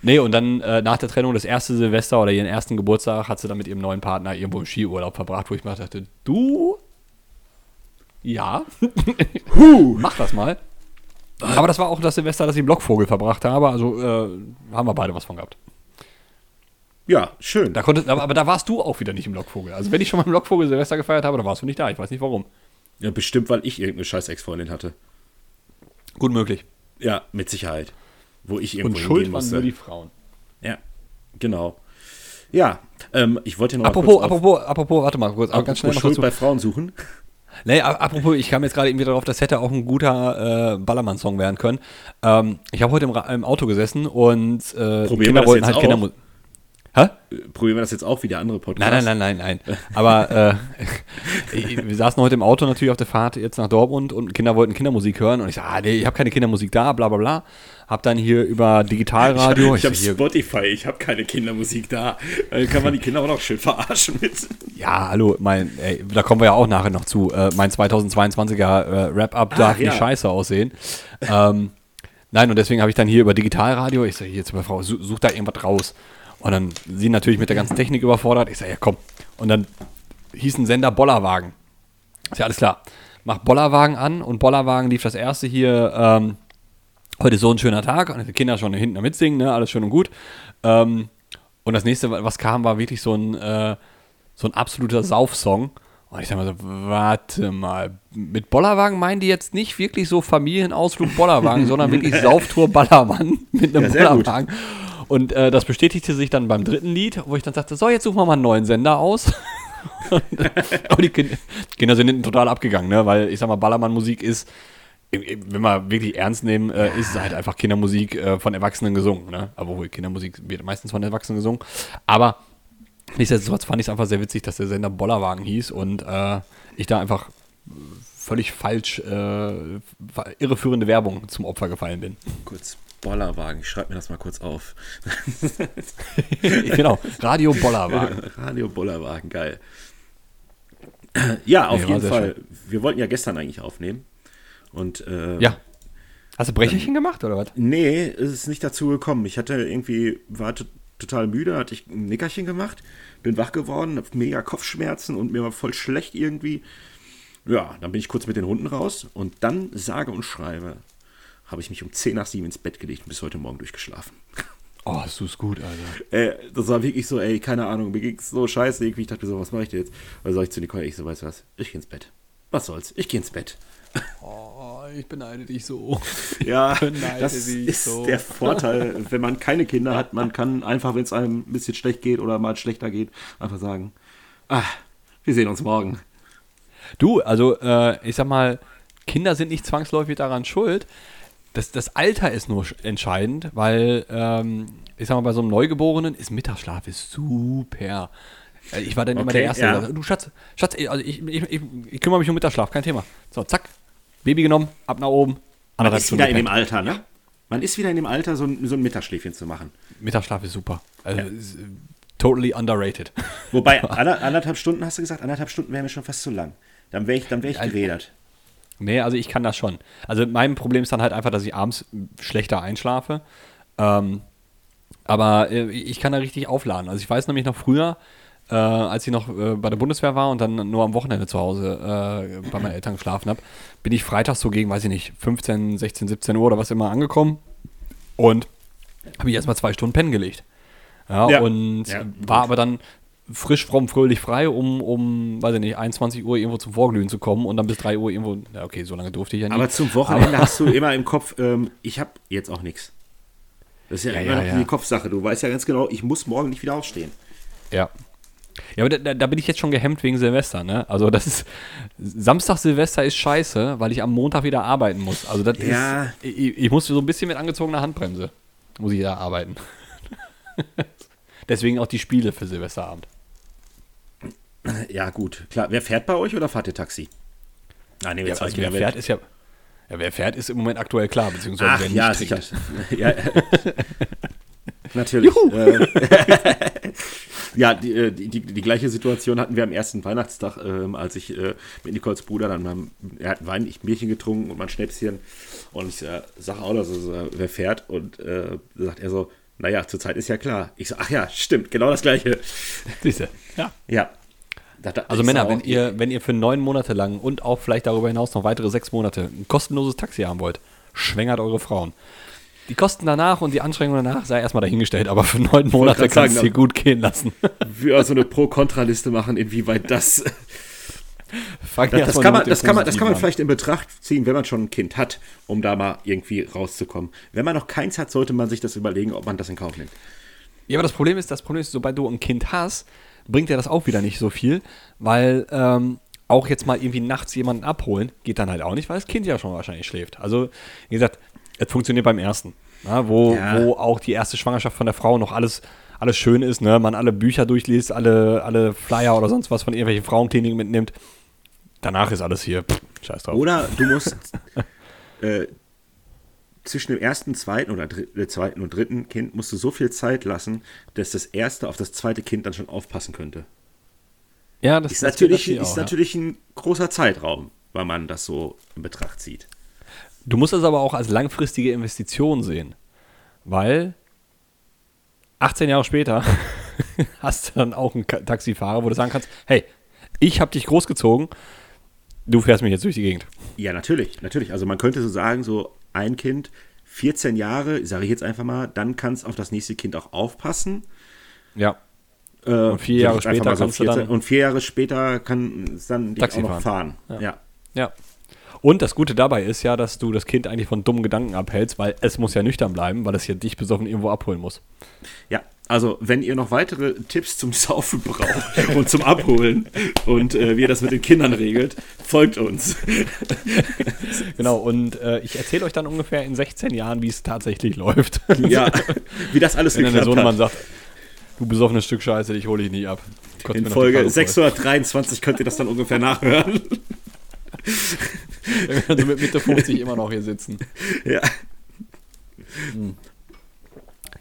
nee, und dann äh, nach der Trennung das erste Silvester oder ihren ersten Geburtstag hat sie dann mit ihrem neuen Partner irgendwo im Skiurlaub verbracht, wo ich mir dachte, du? Ja, mach das mal. Aber das war auch das Silvester, das ich im Blockvogel verbracht habe, also äh, haben wir beide was von gehabt. Ja, schön. Da konnte, aber, aber da warst du auch wieder nicht im Lockvogel. Also wenn ich schon mal im Lockvogel Silvester gefeiert habe, da warst du nicht da. Ich weiß nicht warum. Ja, bestimmt, weil ich irgendeine scheiß Ex-Freundin hatte. Gut möglich. Ja, mit Sicherheit. Wo ich Und irgendwo schuld hingehen waren nur die Frauen. Ja, genau. Ja, ähm, ich wollte noch mal Apropos, auf- apropos, apropos, warte mal kurz, aber ganz schnell apropos noch Schuld dazu. bei Frauen suchen. Nee, apropos, ich kam jetzt gerade irgendwie darauf, das hätte auch ein guter äh, Ballermann-Song werden können. Ähm, ich habe heute im, im Auto gesessen und äh, Kinder wollten halt Kindermu auch? Hä? Äh, Probieren wir das jetzt auch wie der andere Podcast? Nein, nein, nein, nein, nein. Aber äh, wir saßen heute im Auto natürlich auf der Fahrt jetzt nach Dortmund und Kinder wollten Kindermusik hören und ich sag, ah, nee, ich habe keine Kindermusik da, bla bla bla. Hab dann hier über Digitalradio. Ich habe so, hier, Spotify, ich habe keine Kindermusik da. Äh, kann man die Kinder auch noch schön verarschen mit. ja, hallo, mein, ey, da kommen wir ja auch nachher noch zu. Äh, mein 2022er äh, Wrap-Up darf ja. nicht scheiße aussehen. ähm, nein, und deswegen habe ich dann hier über Digitalradio, ich sage hier zu meiner Frau, such, such da irgendwas raus. Und dann sie natürlich mit der ganzen Technik überfordert. Ich sage, ja komm. Und dann hieß ein Sender Bollerwagen. Ist ja alles klar. Mach Bollerwagen an und Bollerwagen lief das erste hier. Ähm, heute ist so ein schöner Tag und die Kinder schon hinten mitsingen, ne? alles schön und gut. Ähm, und das nächste, was kam, war wirklich so ein, äh, so ein absoluter Saufsong. Und ich sag mal so, warte mal, mit Bollerwagen meinen die jetzt nicht wirklich so Familienausflug Bollerwagen, sondern wirklich Sauftour Ballermann mit einem Ja, sehr gut. Und äh, das bestätigte sich dann beim dritten Lied, wo ich dann sagte, so, jetzt suchen wir mal einen neuen Sender aus. Aber die Kinder, Kinder sind total abgegangen, ne? weil ich sag mal, Ballermann-Musik ist, wenn wir wirklich ernst nehmen, äh, ist es halt einfach Kindermusik äh, von Erwachsenen gesungen. Ne? Aber wohl, Kindermusik wird meistens von Erwachsenen gesungen. Aber nichtsdestotrotz fand ich es einfach sehr witzig, dass der Sender Bollerwagen hieß und äh, ich da einfach völlig falsch, äh, irreführende Werbung zum Opfer gefallen bin. Kurz Bollerwagen, ich schreibe mir das mal kurz auf. genau, Radio Bollerwagen. Radio Bollerwagen, geil. Ja, auf Nee, jeden Fall. Wir wollten ja gestern eigentlich aufnehmen. Und äh, Ja. Hast du Brecherchen gemacht oder was? Nee, es ist nicht dazu gekommen. Ich hatte irgendwie, war total müde, hatte ich ein Nickerchen gemacht, bin wach geworden, hab mega Kopfschmerzen und mir war voll schlecht irgendwie. Ja, dann bin ich kurz mit den Hunden raus und dann sage und schreibe, habe ich mich um 10 nach 7 ins Bett gelegt und bis heute Morgen durchgeschlafen. Oh, das ist gut, Alter. Äh, das war wirklich so, ey, keine Ahnung, mir ging's so scheiße irgendwie. Ich dachte mir so, was mache ich denn jetzt? Also sag ich zu Nicole, ich so, weißt du was, ich geh ins Bett. Was soll's, ich geh ins Bett. Oh, ich beneide dich so. Ja, das ist so. der Vorteil, wenn man keine Kinder hat. Man kann einfach, wenn es einem ein bisschen schlecht geht oder mal schlechter geht, einfach sagen, ah, wir sehen uns morgen. Du, also äh, ich sag mal, Kinder sind nicht zwangsläufig daran schuld. Das, das Alter ist nur sch- entscheidend, weil ähm, ich sag mal, bei so einem Neugeborenen ist Mittagsschlaf ist super. Äh, Ich war dann immer Okay, der Erste, ja. der du Schatz, Schatz, also ich, ich, ich, ich kümmere mich um Mittagsschlaf, kein Thema. So, zack, Baby genommen, ab nach oben, Man ist wieder in dem. Alter, ne? Man ist wieder in dem Alter, so ein, so ein Mittagsschläfchen zu machen. Mittagsschlaf ist super. Also, ist, äh, totally underrated. Wobei, ander, anderthalb Stunden hast du gesagt, anderthalb Stunden wäre mir schon fast zu lang. Dann wäre ich, dann wär ich gerädert. Nee, also ich kann das schon. Also mein Problem ist dann halt einfach, dass ich abends schlechter einschlafe. Ähm, aber äh, ich kann da richtig aufladen. Also ich weiß nämlich noch früher, äh, als ich noch äh, bei der Bundeswehr war und dann nur am Wochenende zu Hause äh, bei meinen Eltern geschlafen habe, bin ich freitags so gegen, weiß ich nicht, 15, 16, 17 Uhr oder was immer angekommen und habe ich erstmal zwei Stunden pennen gelegt. Ja, Ja. und Ja, war aber dann frisch, fromm, fröhlich frei, um, um, weiß ich nicht, 21 Uhr irgendwo zum Vorglühen zu kommen und dann bis 3 Uhr irgendwo, ja okay, so lange durfte ich ja nicht. Aber zum Wochenende hast du immer im Kopf, ähm, ich habe jetzt auch nichts. Das ist ja, Ja, immer ja, noch ja. die Kopfsache. Du weißt ja ganz genau, ich muss morgen nicht wieder aufstehen. Ja. Ja, aber da- da, da bin ich jetzt schon gehemmt wegen Silvester, ne? Also das ist, Samstag Silvester ist scheiße, weil ich am Montag wieder arbeiten muss. Also das Ja. ist, ich, ich muss so ein bisschen mit angezogener Handbremse, muss ich da arbeiten. Deswegen auch die Spiele für Silvesterabend. Ja, gut. Klar, wer fährt bei euch oder fahrt ihr Taxi? Ah, nee, Ja, jetzt also wer fährt, ist ja, ja, wer fährt, ist im Moment aktuell klar, beziehungsweise Ach wer nicht ja, sicher. ja, natürlich. Äh, ja, die, äh, die, die, die gleiche Situation hatten wir am ersten Weihnachtstag, ähm, als ich äh, mit Nicoles Bruder dann mal, er hat Wein, ich Bierchen getrunken und mein Schnäpschen. Und ich äh, sage auch, also, so, wer fährt? Und äh, sagt er so, naja, zurzeit ist ja klar. Ich so, ach ja, stimmt, genau das gleiche. Siehste. Ja. Ja. Also Männer, wenn ihr, wenn ihr für neun Monate lang und auch vielleicht darüber hinaus noch weitere sechs Monate ein kostenloses Taxi haben wollt, schwängert eure Frauen. Die Kosten danach und die Anstrengungen danach sei erstmal dahingestellt, aber für neun Monate du sagen, dir gut gehen lassen. Wir so eine Pro-Kontra-Liste machen, inwieweit das. Das, das, kann man, das, kann man, das kann man vielleicht in Betracht ziehen, wenn man schon ein Kind hat, um da mal irgendwie rauszukommen. Wenn man noch keins hat, sollte man sich das überlegen, ob man das in Kauf nimmt. Ja, aber das Problem ist, das Problem ist, sobald du ein Kind hast, bringt dir das auch wieder nicht so viel, weil ähm, auch jetzt mal irgendwie nachts jemanden abholen, geht dann halt auch nicht, weil das Kind ja schon wahrscheinlich schläft. Also, wie gesagt, es funktioniert beim ersten, na, wo, Ja. wo auch die erste Schwangerschaft von der Frau noch alles, alles schön ist, ne? man alle Bücher durchliest, alle, alle Flyer oder sonst was von irgendwelchen Frauenkliniken mitnimmt. Danach ist alles hier, pff, scheiß drauf. Oder du musst äh, zwischen dem ersten, zweiten oder dr äh, zweiten und dritten Kind musst du so viel Zeit lassen, dass das erste auf das zweite Kind dann schon aufpassen könnte. ja, das Ist das natürlich, ist auch, ja. natürlich ein großer Zeitraum, weil man das so in Betracht zieht. Du musst das aber auch als langfristige Investition sehen, weil 18 Jahre später hast du dann auch einen Taxifahrer, wo du sagen kannst, hey, ich habe dich großgezogen, du fährst mich jetzt durch die Gegend. Ja, natürlich, natürlich. Also man könnte so sagen, so ein Kind, 14 Jahre, sage ich jetzt einfach mal, dann kann es auf das nächste Kind auch aufpassen. Ja. Äh, Und vier Jahre später kannst du dann- Und vier Jahre später kann es dann Taxi auch noch fahren. fahren. Ja. Ja. Und das Gute dabei ist ja, dass du das Kind eigentlich von dummen Gedanken abhältst, weil es muss ja nüchtern bleiben, weil es ja dich besoffen irgendwo abholen muss. ja. Also, wenn ihr noch weitere Tipps zum Saufen braucht und zum Abholen und äh, wie ihr das mit den Kindern regelt, folgt uns. Genau, und äh, ich erzähle euch dann ungefähr in 16 Jahren, wie es tatsächlich läuft. Ja, wie das alles Wenn dann der geklappt Sohnemann hat. sagt, du besoffenes Stück Scheiße, dich hole ich nie ab. Kotzt In Folge Karre voll. 623 könnt ihr das dann ungefähr nachhören. Wenn wir also mit Mitte 50 immer noch hier sitzen. Ja.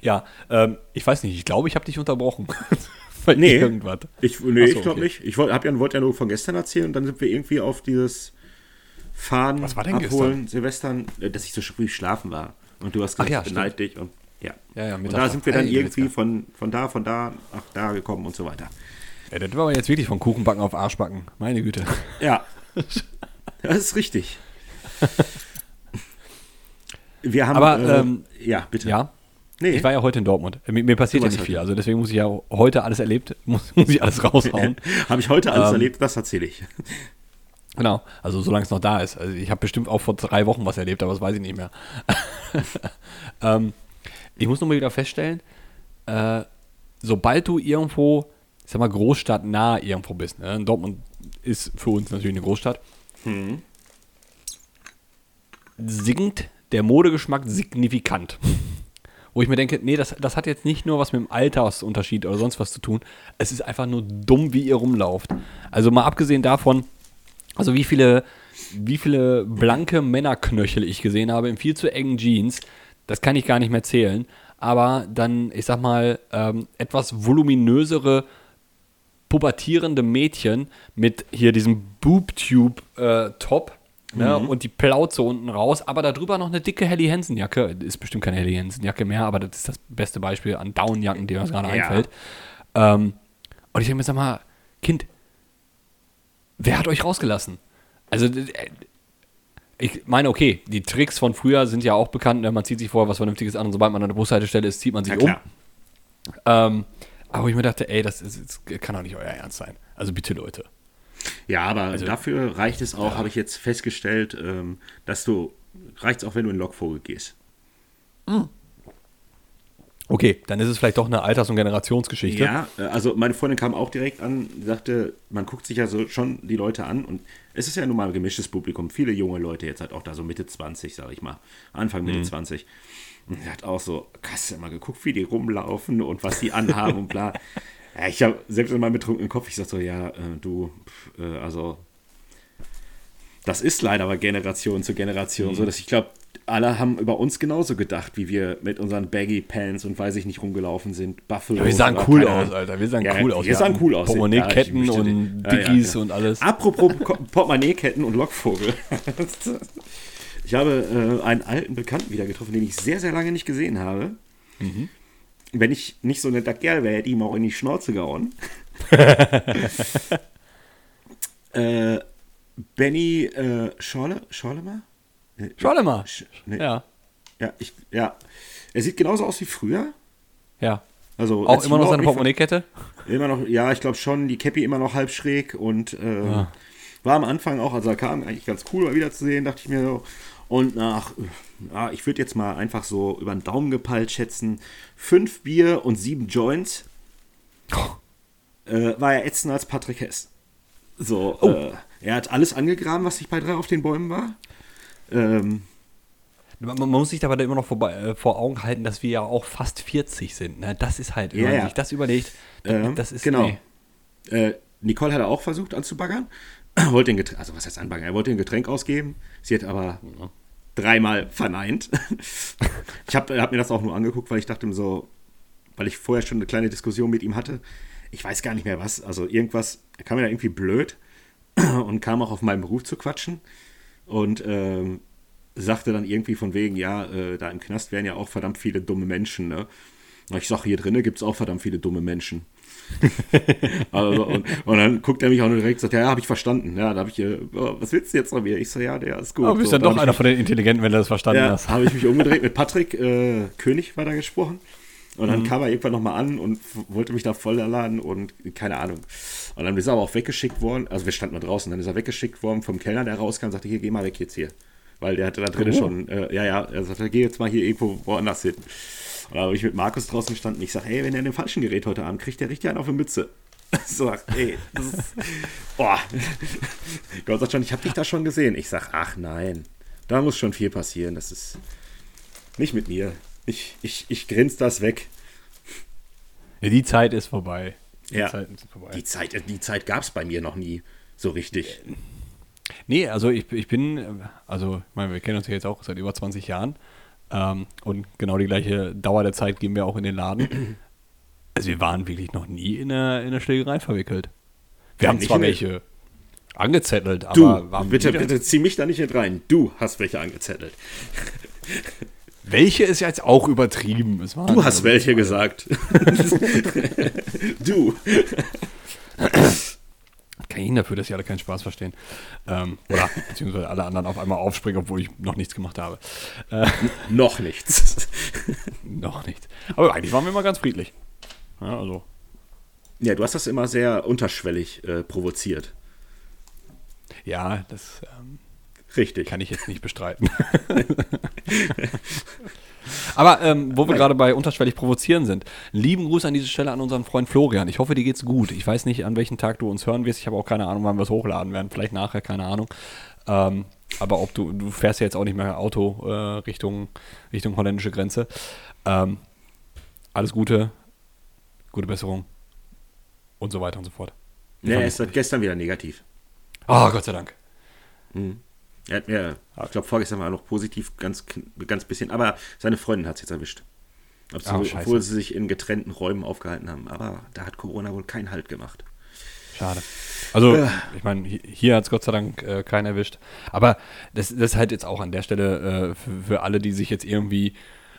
Ja, ähm, ich weiß nicht, ich glaube, ich habe dich unterbrochen. Nee. irgendwas. Ich, nee, Ach so, ich glaube okay. nicht. Ich wollte ja, wollt ja nur von gestern erzählen und dann sind wir irgendwie auf dieses Fahren, Was war denn Abholen, Silvestern, äh, dass ich so früh schlafen war. Und du hast Ach ja, gesagt, beneid dich und ja. Ja, ja, und da sind wir dann Ey, irgendwie von, von da, von da, nach da gekommen und so weiter. Ja, das war aber jetzt wirklich von Kuchenbacken auf Arschbacken. Meine Güte. Ja. das ist richtig. Wir haben. Aber, äh, ähm, ja, bitte. Ja, Nee. ich war ja heute in Dortmund. Äh, Mir, mir passiert ja nicht heute. viel. Also deswegen muss ich ja heute alles erlebt, muss, muss ich alles raushauen. Habe ich heute alles Ähm, erlebt, das erzähle ich. Genau, also solange es noch da ist. Also ich habe bestimmt auch vor drei Wochen was erlebt, aber das weiß ich nicht mehr. ähm, ich muss nur mal wieder feststellen, äh, sobald du irgendwo, ich sag mal, großstadtnah irgendwo bist, ne? Dortmund ist für uns natürlich eine Großstadt, sinkt der Modegeschmack signifikant. Wo ich mir denke, nee, das, das hat jetzt nicht nur was mit dem Altersunterschied oder sonst was zu tun. Es ist einfach nur dumm, wie ihr rumlauft. Also mal abgesehen davon, also wie viele, wie viele blanke Männerknöchel ich gesehen habe in viel zu engen Jeans, das kann ich gar nicht mehr zählen. Aber dann, ich sag mal, ähm, etwas voluminösere, pubertierende Mädchen mit hier diesem Boob-Tube-Top ne, und die Plauze unten raus, aber darüber noch eine dicke Helly Hansen-Jacke. Ist bestimmt keine Helly Hansen-Jacke mehr, aber das ist das beste Beispiel an Downjacken, die mir gerade Ja. einfällt. Ähm, und ich denke mir, sag mal, Kind, wer hat euch rausgelassen? Also, äh, ich meine, okay, die Tricks von früher sind ja auch bekannt. Ne? Man zieht sich vorher was Vernünftiges an und sobald man an der Bushaltestelle ist, zieht man sich um. Ähm, aber ich mir dachte, ey, das, ist, das kann doch nicht euer Ernst sein. Also bitte, Leute. Ja, aber Also- dafür reicht es auch, habe ich jetzt festgestellt, ähm, dass du, reicht es auch, wenn du in den Lockvogel gehst. Okay, dann ist es vielleicht doch eine Alters- und Generationsgeschichte. Ja, äh, also meine Freundin kam auch direkt an, sagte, man guckt sich ja so schon die Leute an und es ist ja nun mal ein gemischtes Publikum. Viele junge Leute jetzt halt auch da so Mitte 20, sag ich mal. Anfang Mhm. Mitte 20. Und sie hat auch so, hast du mal geguckt, wie die rumlaufen und was die anhaben und bla. Ja, ich habe selbst in meinem betrunkenen Kopf, ich sag so, ja, äh, du, pff, äh, also das ist leider aber Generation zu Generation Mhm. so, dass ich glaube, alle haben über uns genauso gedacht, wie wir mit unseren Baggy Pants und weiß ich nicht rumgelaufen sind. Buffalo. Ja, wir sahen cool aus. Alter. Wir sahen Ja, cool aus. Wir sahen cool aus. Portemonnaie-Ketten Ja, und Dickies und alles. Apropos Portemonnaie-Ketten und Lockvogel. Ich habe äh, einen alten Bekannten wieder getroffen, den ich sehr, sehr lange nicht gesehen habe. Mhm. Wenn ich nicht so ein netter Kerl wäre, hätte ich ihm auch in die Schnauze gehauen. äh, Benny äh, Schorle, Schorlemer? Mal. Sch- nee. Ja. Ja, ich, ja. Er sieht genauso aus wie früher. Ja. Also Auch immer noch seine Portemonnaie-Kette? Immer noch, ja, ich glaube schon, die Cappy immer noch halb schräg und äh, Ja. war am Anfang auch, also er kam eigentlich ganz cool mal wiederzusehen, dachte ich mir so. Und nach, ja, ich würde jetzt mal einfach so über den Daumen gepeilt schätzen, fünf Bier und sieben Joints äh, war er ätzender als Patrick Hess. So, Oh. äh, er hat alles angegraben, was sich bei drei auf den Bäumen war. Ähm, Man, man muss sich dabei immer noch vorbei, äh, vor Augen halten, dass wir ja auch fast 40 sind. Ne? Das ist halt, wenn Ja, man ja. sich das überlegt, Ähm, das ist genau. nee. Äh, Nicole hat er auch versucht anzubaggern. wollte ein Getränk, also was heißt anbaggern? Er wollte ein Getränk ausgeben. Sie hat aber dreimal verneint. ich habe hab mir das auch nur angeguckt, weil ich dachte mir so, weil ich vorher schon eine kleine Diskussion mit ihm hatte. Ich weiß gar nicht mehr was. Also irgendwas, er kam mir da irgendwie blöd und kam auch auf meinen Beruf zu quatschen und ähm, sagte dann irgendwie von wegen, ja, äh, da im Knast wären ja auch verdammt viele dumme Menschen, ne? Ich sage, hier drinnen gibt es auch verdammt viele dumme Menschen. also, und, und dann guckt er mich auch nur direkt und sagt, ja, habe ich verstanden. Ja, da habe ich, äh, oh, was willst du jetzt von mir? Ich so, ja, der ist gut. Aber du bist so, dann da doch einer ich von den Intelligenten, wenn du das verstanden ja, hast. habe ich mich umgedreht mit Patrick äh, König war da gesprochen. Und Mhm. dann kam er irgendwann nochmal an und wollte mich da voll erladen und keine Ahnung. Und dann ist er aber auch weggeschickt worden. Also wir standen mal draußen, dann ist er weggeschickt worden vom Kellner, der rauskam und sagte, hier, geh mal weg jetzt hier. Weil der hatte da drinnen Oh. schon, äh, ja, ja, er sagte, geh jetzt mal hier irgendwo woanders hin. Und dann habe ich mit Markus draußen gestanden. Ich sage, ey, wenn er in dem falschen Gerät heute Abend kriegt, der richtig einen auf die Mütze. So, ey, das ist, boah. Gott sagt schon, ich habe dich da schon gesehen. Ich sag, ach nein, da muss schon viel passieren. Das ist nicht mit mir. Ich, ich, ich grinse das weg. Ja, die Zeit ist vorbei. Die Ja. Zeit ist vorbei. Die Zeit, die Zeit gab es bei mir noch nie so richtig. Nee, also ich, ich bin, also ich meine, wir kennen uns ja jetzt auch seit über 20 Jahren ähm, und genau die gleiche Dauer der Zeit geben wir auch in den Laden. Also wir waren wirklich noch nie in eine, in eine Schlägerei verwickelt. Wir Ja, haben zwar welche angezettelt, Du, aber bitte, bitte zieh mich da nicht mit rein. Du hast welche angezettelt. welche ist ja jetzt auch übertrieben. Du hast welche gesagt. du. Kann Ihnen dafür, dass Sie alle keinen Spaß verstehen. Ähm, oder beziehungsweise alle anderen auf einmal aufspringen, obwohl ich noch nichts gemacht habe. Äh, Noch nichts. noch nicht. Aber eigentlich waren wir immer ganz friedlich. Ja, also. Ja, du hast das immer sehr unterschwellig äh, provoziert. Ja, das ähm, Richtig. kann ich jetzt nicht bestreiten. Aber ähm, wo wir gerade bei unterschwellig provozieren sind, lieben Gruß an diese Stelle an unseren Freund Florian. Ich hoffe, dir geht's gut. Ich weiß nicht, an welchem Tag du uns hören wirst. Ich habe auch keine Ahnung, wann wir es hochladen werden. Vielleicht nachher, keine Ahnung. Ähm, aber ob du, du fährst ja jetzt auch nicht mehr Auto äh, Richtung, Richtung holländische Grenze. Ähm, alles Gute, gute Besserung und so weiter und so fort. Er ist seit gestern wieder negativ. Ah, Gott sei Dank. Er hat mir, ich glaube, vorgestern war er noch positiv, ganz, ganz bisschen, aber seine Freundin hat es jetzt erwischt. Obwohl, Ah, scheiße. obwohl sie sich in getrennten Räumen aufgehalten haben. Aber da hat Corona wohl keinen Halt gemacht. Schade. Also, Äh. ich meine, hi- hier hat es Gott sei Dank äh, keinen erwischt. Aber das, das ist halt jetzt auch an der Stelle äh, für, für alle, die sich jetzt irgendwie,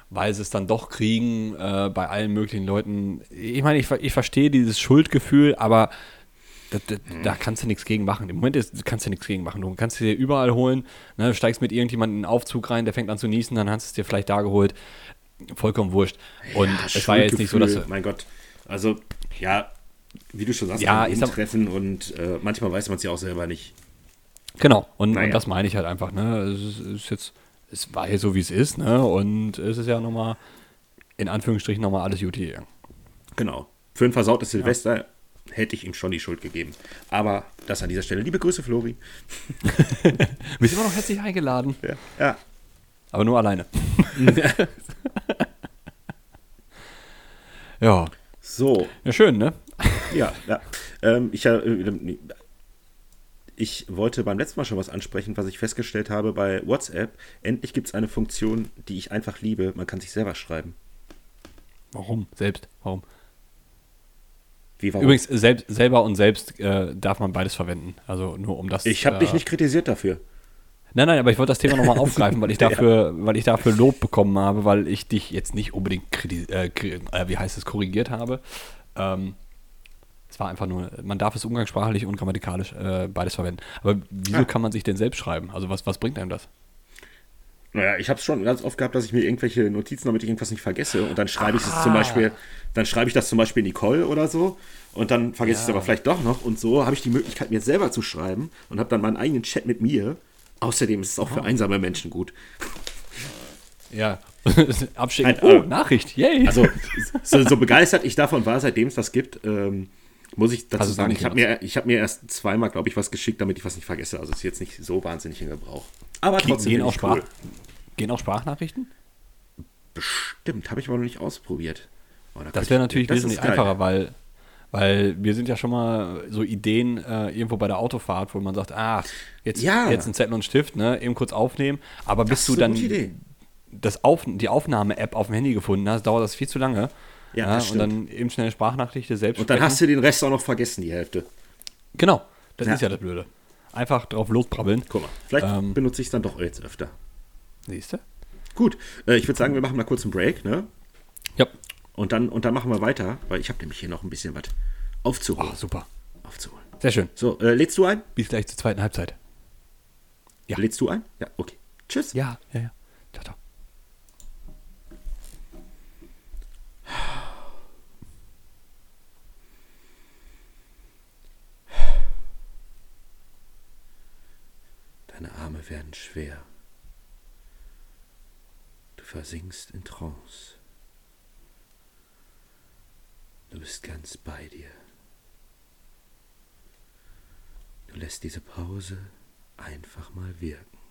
weil sie es dann doch kriegen, äh, bei allen möglichen Leuten. Ich meine, ich, ich verstehe dieses Schuldgefühl, aber da, da, da kannst du nichts gegen machen. Im Moment ist, kannst du nichts gegen machen. Du kannst dir überall holen. Ne? Du steigst mit irgendjemandem in einen Aufzug rein, der fängt an zu niesen, dann hast du es dir vielleicht da geholt. Vollkommen wurscht. Und Ja, es war ja jetzt nicht so, dass du, Mein Gott. Also, ja, wie du schon sagst, Ja, ja, ich Treffen und äh, manchmal weiß man es ja auch selber nicht. Genau, und, Naja. und das meine ich halt einfach, ne? Es ist, es ist jetzt, es war jetzt so, wie es ist, ne? Und es ist ja nochmal, in Anführungsstrichen, nochmal alles gut hier. Genau. Für ein versautes Silvester hätte ich ihm schon die Schuld gegeben. Aber das an dieser Stelle. Liebe Grüße, Flori. Wir sind immer noch herzlich eingeladen, Ja. ja. aber nur alleine. ja. So, Ja, schön, ne? ja, ja. Ähm, ich, äh, ich wollte beim letzten Mal schon was ansprechen, was ich festgestellt habe bei WhatsApp. Endlich gibt es eine Funktion, die ich einfach liebe. Man kann sich selber schreiben. Warum? Selbst. Warum? Wie? Übrigens, selbst, selber und selbst äh, darf man beides verwenden. Also nur um das. ich habe äh, dich nicht kritisiert dafür. Nein, nein, aber ich wollte das Thema nochmal aufgreifen, weil ich dafür, weil ich dafür Lob bekommen habe, weil ich dich jetzt nicht unbedingt äh, äh, wie heißt es, korrigiert habe. Ähm, es war einfach nur, man darf es umgangssprachlich und grammatikalisch äh, beides verwenden. Aber wieso Ah. kann man sich denn selbst schreiben? Also was, was bringt einem das? Naja, ich habe es schon ganz oft gehabt, dass ich mir irgendwelche Notizen, damit ich irgendwas nicht vergesse. Und dann schreibe ich es zum Beispiel, dann schreibe ich das zum Beispiel Nicole oder so. Und dann vergesse ich es aber vielleicht doch noch. Und so habe ich die Möglichkeit, mir selber zu schreiben und habe dann meinen eigenen Chat mit mir. Außerdem ist es auch für einsame Menschen gut. Ja. Abschicken. Oh, äh, Nachricht. Yay. Also, so, so begeistert ich davon war, seitdem es das gibt, ähm, muss ich dazu noch sagen, ich habe mir, ich hab mir erst zweimal, glaube ich, was geschickt, damit ich was nicht vergesse. Also ist jetzt nicht so wahnsinnig in Gebrauch. Aber trotzdem gehen, auch cool. Gehen auch Sprachnachrichten? Bestimmt, habe ich aber noch nicht ausprobiert. Oh, da Das wäre ich- natürlich das wesentlich einfacher, weil, weil wir sind ja schon mal so Ideen äh, irgendwo bei der Autofahrt, wo man sagt, ah, jetzt, Ja. jetzt ein Zettel und Stift, ne, eben kurz aufnehmen. Aber bis du dann das Auf, die Aufnahme-App auf dem Handy gefunden hast, dauert das viel zu lange. Ja, das und dann eben schnell Sprachnachricht selbst Und dann sprechen. hast du den Rest auch noch vergessen, die Hälfte. Genau, das Ja. ist ja das Blöde. Einfach drauf losbrabbeln. Guck mal, vielleicht Ähm. benutze ich es dann doch jetzt öfter. Du? Gut, äh, ich würde sagen, wir machen mal kurz einen Break, ne? Ja. Und dann, und dann machen wir weiter, weil ich habe nämlich hier noch ein bisschen was aufzuholen. Oh, super. aufzuholen. Sehr schön. So, äh, lädst du ein? Bis gleich zur zweiten Halbzeit. Ja. Lädst du ein? Ja, okay. Tschüss. Ja, ja, ja. Ciao, ciao. Deine Arme werden schwer. Versinkst in Trance. Du bist ganz bei dir. Du lässt diese Pause einfach mal wirken.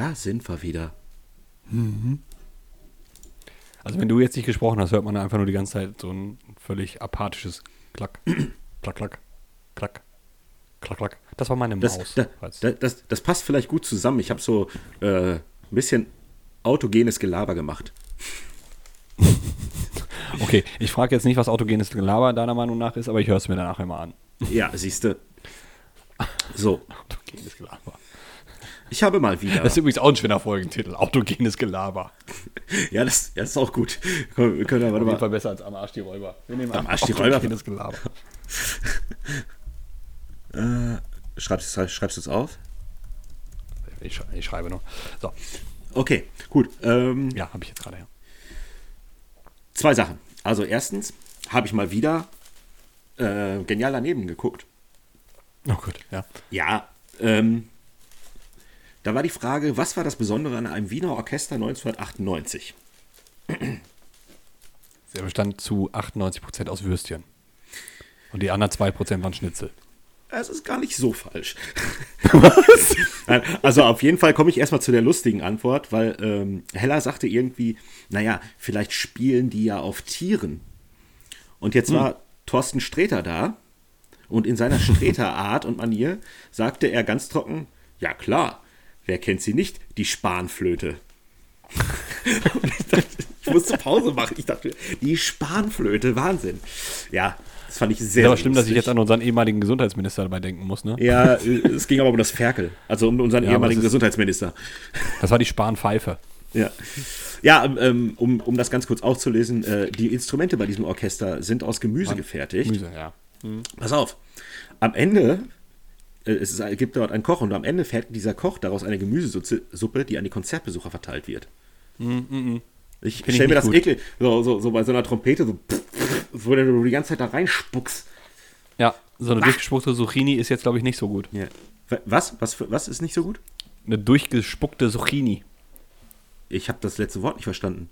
Da sind wir wieder. Also wenn du jetzt nicht gesprochen hast, hört man einfach nur die ganze Zeit so ein völlig apathisches Klack, Klack, Klack, Klack, Klack, Klack. Das war meine Das, Maus. da, Falls- da, das, das passt vielleicht gut zusammen. Ich habe so äh, ein bisschen autogenes Gelaber gemacht. Okay, ich frage jetzt nicht, was autogenes Gelaber deiner Meinung nach ist, aber ich höre es mir danach immer an. Ja, siehst du. So, Autogenes Gelaber. Ich habe mal wieder. Das ist übrigens auch ein schöner Folgentitel. Autogenes Gelaber. ja, das, das ist auch gut. Komm, wir können ja, Auf warte jeden mal. Fall besser als am Arsch die Räuber. Wir nehmen Am Arsch die Räuber? Autogenes Gelaber. Schreibst, du- schreibst du es auf? Ich, ich schreibe nur. So, Okay, gut. Ähm, ja, habe ich jetzt gerade, ja. Zwei Sachen. Also erstens habe ich mal wieder äh, genial daneben geguckt. Oh gut, ja. Ja, ähm, da war die Frage, was war das Besondere an einem Wiener Orchester 1998? Der bestand zu 98% aus Würstchen. Und die anderen 2% waren Schnitzel. Es ist gar nicht so falsch. Was? Also auf jeden Fall komme ich erstmal zu der lustigen Antwort, weil ähm, Hella sagte irgendwie, naja, vielleicht spielen die ja auf Tieren. Und jetzt war Thorsten Sträter da und in seiner Sträter-Art und Manier sagte er ganz trocken, ja klar, wer kennt sie nicht, die Spanflöte. Ich, dachte, ich musste Pause machen. Ich dachte, die Spanflöte, Wahnsinn. Ja, das fand ich sehr Ist aber schlimm, dass ich lustig. jetzt an unseren ehemaligen Gesundheitsminister dabei denken muss, ne? Ja, äh, es ging aber um das Ferkel, also um unseren Ja, ehemaligen das ist- Gesundheitsminister. Das war die Spanpfeife. Ja, ja ähm, um, um das ganz kurz aufzulesen, äh, die Instrumente bei diesem Orchester sind aus Gemüse gefertigt. Gemüse, ja. Pass auf, am Ende, es ist, gibt dort einen Koch und am Ende fertigt dieser Koch daraus eine Gemüsesuppe, die an die Konzertbesucher verteilt wird. Ich Find ich stelle mir das gut. ekel, so, so, so bei so einer Trompete, so, wo du die ganze Zeit da reinspuckst. Ja, so eine durchgespuckte Zucchini ist jetzt, glaube ich, nicht so gut. Ja. Was? Was, für, was ist nicht so gut? Eine durchgespuckte Zucchini. Ich habe das letzte Wort nicht verstanden.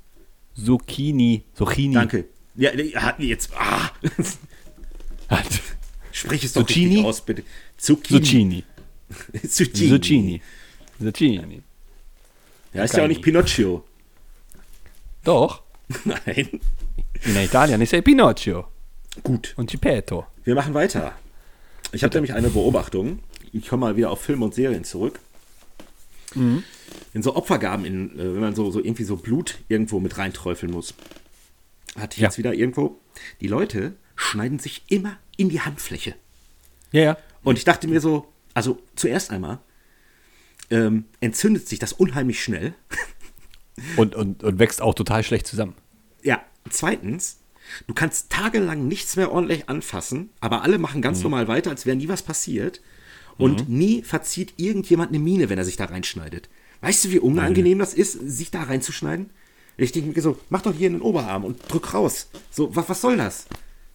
Zucchini. Zucchini. Danke. Ja, ja, jetzt. Ah. Halt. Sprich es doch Zucchini? richtig aus, bitte. Zucchini. Zucchini. Zucchini. Zucchini. Zucchini. Ja, ist ja auch nicht Pinocchio. Doch. Nein. In Italien ist er Pinocchio. Gut, Und Geppetto. wir machen weiter. Ich habe nämlich eine Beobachtung. Ich komme mal wieder auf Film und Serien zurück. Mhm. In so Opfergaben, in, äh, wenn man so, so irgendwie so Blut irgendwo mit reinträufeln muss, hatte ich Ja. jetzt wieder irgendwo. Die Leute schneiden sich immer in die Handfläche. Ja, ja. Und ich dachte mir so, also zuerst einmal ähm, entzündet sich das unheimlich schnell. Und, und, und wächst auch total schlecht zusammen. Ja, zweitens, du kannst tagelang nichts mehr ordentlich anfassen, aber alle machen ganz normal weiter, als wäre nie was passiert. Und nie verzieht irgendjemand eine Miene, wenn er sich da reinschneidet. Weißt du, wie unangenehm das ist, sich da reinzuschneiden? Ich denke mir so, mach doch hier einen Oberarm und drück raus. So, was, was soll das?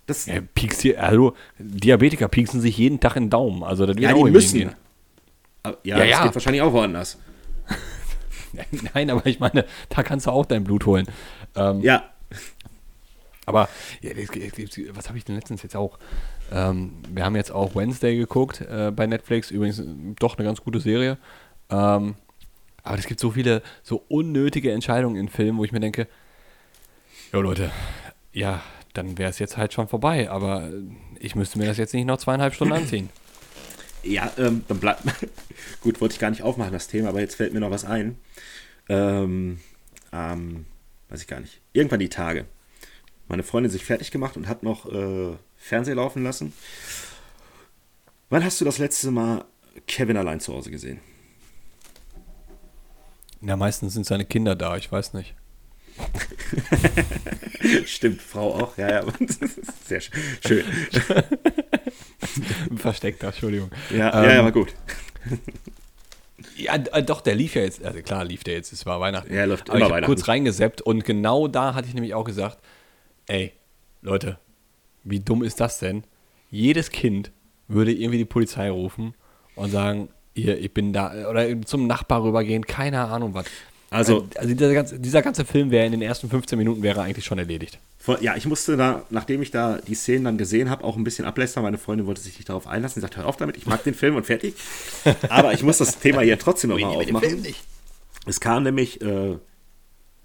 Das, Ja, piekst hier, hallo, Diabetiker pieksen sich jeden Tag in den Daumen. Also das wird ja, die müssen. gehen. Aber- Ja, Ja, das ja. geht wahrscheinlich auch woanders. Nein, aber ich meine, da kannst du auch dein Blut holen. Ähm, Ja, Aber ja, was habe ich denn letztens jetzt auch? Ähm, wir haben jetzt auch Wednesday geguckt äh, bei Netflix. Übrigens äh, doch eine ganz gute Serie. Ähm, aber es gibt so viele so unnötige Entscheidungen in Filmen, wo ich mir denke, ja Leute, ja, dann wäre es jetzt halt schon vorbei. Aber ich müsste mir das jetzt nicht noch zweieinhalb Stunden anziehen. Ja, ähm, dann bleibt. Gut, wollte ich gar nicht aufmachen, das Thema, aber jetzt fällt mir noch was ein. Ähm, ähm, weiß ich gar nicht. Irgendwann die Tage. Meine Freundin sich fertig gemacht und hat noch äh, Fernseher laufen lassen. Wann hast du das letzte Mal Kevin allein zu Hause gesehen? Ja, meistens sind seine Kinder da, ich weiß nicht. Stimmt, Frau auch. Ja, ja. Sehr schön. Versteckter, Entschuldigung. Ja, Ähm, ja, war gut. Ja, äh, doch, der lief ja jetzt. Also klar, lief der jetzt. Es war Weihnachten. Ja, er läuft Aber immer ich hab Weihnachten. kurz reingeseppt und genau da hatte ich nämlich auch gesagt: Ey, Leute, wie dumm ist das denn? Jedes Kind würde irgendwie die Polizei rufen und sagen: Hier, ich bin da. Oder zum Nachbar rübergehen, keine Ahnung was. Also- also dieser ganze, dieser ganze Film wäre in den ersten 15 Minuten wäre eigentlich schon erledigt. Ja, ich musste da, nachdem ich da die Szenen dann gesehen habe, auch ein bisschen ablästern. Meine Freundin wollte sich nicht darauf einlassen. Sie sagte, hör auf damit, ich mag den Film und fertig. Aber ich muss das Thema hier trotzdem nochmal aufmachen. Es kam nämlich, äh,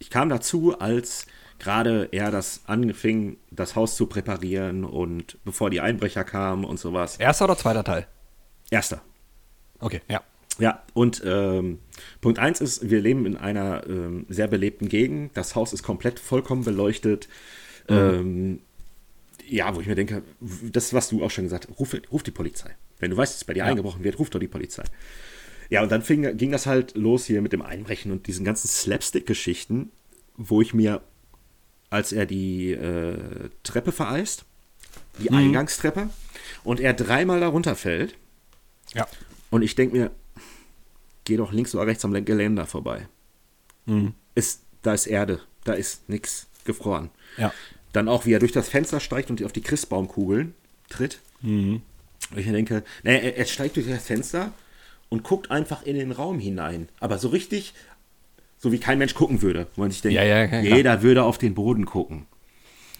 ich kam dazu, als gerade er das anfing, das Haus zu präparieren und bevor die Einbrecher kamen und sowas. Erster oder zweiter Teil? Erster. Okay, ja. Ja, und ähm, Punkt eins ist, wir leben in einer ähm, sehr belebten Gegend. Das Haus ist komplett vollkommen beleuchtet. Ähm, ja, wo ich mir denke, das, was du auch schon gesagt hast, ruf, ruf die Polizei. Wenn du weißt, dass bei dir eingebrochen wird, ruf doch die Polizei. Ja, und dann fing, ging das halt los hier mit dem Einbrechen und diesen ganzen Slapstick-Geschichten, wo ich mir, als er die äh, Treppe vereist, die Eingangstreppe, und er dreimal da runterfällt, Ja. und ich denke mir, geh doch links oder rechts am Geländer vorbei. Ist, da ist Erde, da ist nichts gefroren. Ja. Dann auch, wie er durch das Fenster steigt und auf die Christbaumkugeln tritt. Und ich denke, ne, er, er steigt durch das Fenster und guckt einfach in den Raum hinein. Aber so richtig, so wie kein Mensch gucken würde. Wo man sich denkt, Ja, ja, ja, jeder würde auf den Boden gucken.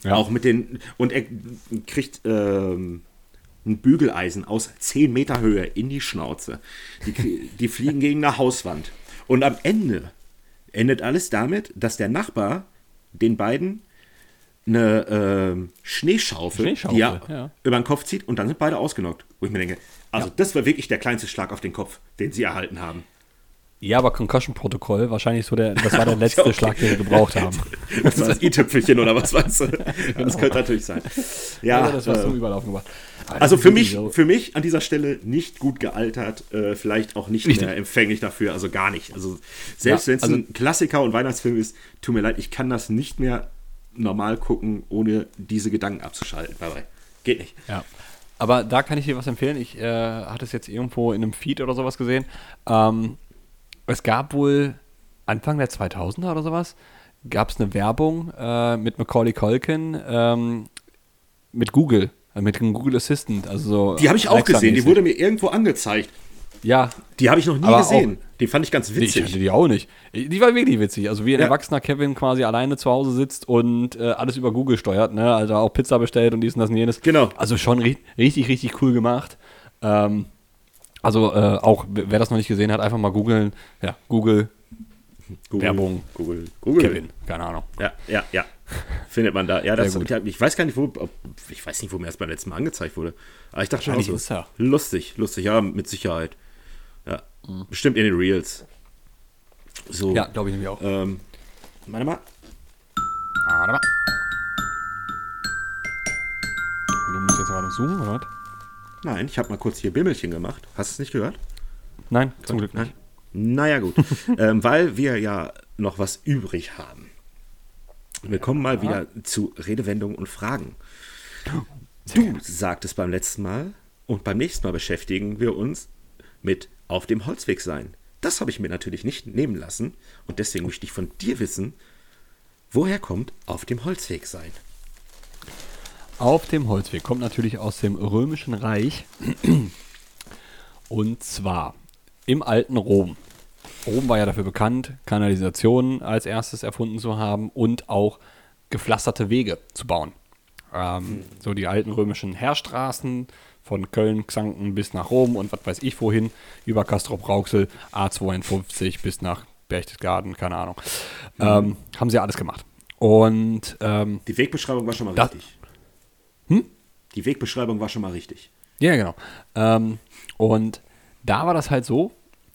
Auch mit den, und er kriegt ähm, ein Bügeleisen aus 10 Meter Höhe in die Schnauze. Die, die fliegen gegen eine Hauswand. Und am Ende endet alles damit, dass der Nachbar den beiden eine ähm, Schneeschaufel, Schneeschaufel, die er ja. über den Kopf zieht und dann sind beide ausgenockt. Wo ich mir denke, also das war wirklich der kleinste Schlag auf den Kopf, den sie erhalten haben. Ja, aber Concussion-Protokoll, wahrscheinlich so der, das war der letzte Okay. Schlag, den wir gebraucht haben. Das war das i-Tüpfelchen oder was weißt du? Das könnte natürlich sein. Ja, Ja, das war äh, zum Überlaufen gemacht. Also für mich, so- für mich an dieser Stelle nicht gut gealtert, äh, vielleicht auch nicht Richtig. mehr empfänglich dafür, also gar nicht. Also selbst Ja, wenn es also- ein Klassiker und Weihnachtsfilm ist, tut mir leid, ich kann das nicht mehr normal gucken, ohne diese Gedanken abzuschalten. Dabei geht nicht. Ja. Aber da kann ich dir was empfehlen. Ich äh, hatte es jetzt irgendwo in einem Feed oder sowas gesehen. Ähm, es gab wohl Anfang der 2000er oder sowas, gab es eine Werbung äh, mit Macaulay Culkin ähm, mit Google, äh, mit dem Google Assistant. Also so Die habe ich auch gesehen, die wurde mir irgendwo angezeigt. Ja, Die habe ich noch nie gesehen. Die fand ich ganz Nee, ich witzig. hatte die auch nicht. Die war wirklich witzig. Also wie ein Ja. erwachsener Kevin quasi alleine zu Hause sitzt und äh, alles über Google steuert, ne? Also auch Pizza bestellt und dies und das und jenes. Genau. Also schon ri richtig, richtig cool gemacht. Ähm, also äh, auch, wer das noch nicht gesehen hat, einfach mal googeln. Ja, Google Google, Werbung. Google, Google. Kevin. Keine Ahnung. Ja, ja, ja. Findet man da. Ja, das, ja, ich weiß gar nicht, wo, ich weiß nicht, wo mir das beim letzten Mal angezeigt wurde. Aber ich dachte schon, so, Insta. lustig, lustig, ja, mit Sicherheit. Ja, bestimmt in den Reels. So, Ja, glaube ich nämlich auch. ähm, warte mal. jetzt gerade suchen, oder? was? Nein, ich habe mal kurz hier Bimmelchen gemacht. Hast du es nicht gehört? Nein, zum Glück nicht. Nein. Naja, gut. ähm, weil wir ja noch was übrig haben. Wir kommen mal wieder zu Redewendungen und Fragen. Du sagtest beim letzten Mal und beim nächsten Mal beschäftigen wir uns mit auf dem Holzweg sein. Das habe ich mir natürlich nicht nehmen lassen und deswegen möchte ich von dir wissen, woher kommt auf dem Holzweg sein? Auf dem Holzweg kommt natürlich aus dem Römischen Reich. Und zwar im alten Rom. Rom war ja dafür bekannt, Kanalisationen als erstes erfunden zu haben und auch gepflasterte Wege zu bauen. Ähm, so die alten römischen Heerstraßen von Köln, Xanten bis nach Rom und was weiß ich wohin, über Castrop-Rauxel, A52 bis nach Berchtesgaden, keine Ahnung. Ähm, haben sie ja alles gemacht. Und ähm, Die Wegbeschreibung war schon mal Das- richtig. Hm? Die Wegbeschreibung war schon mal richtig. Ja, genau. Ähm, und da war das halt so,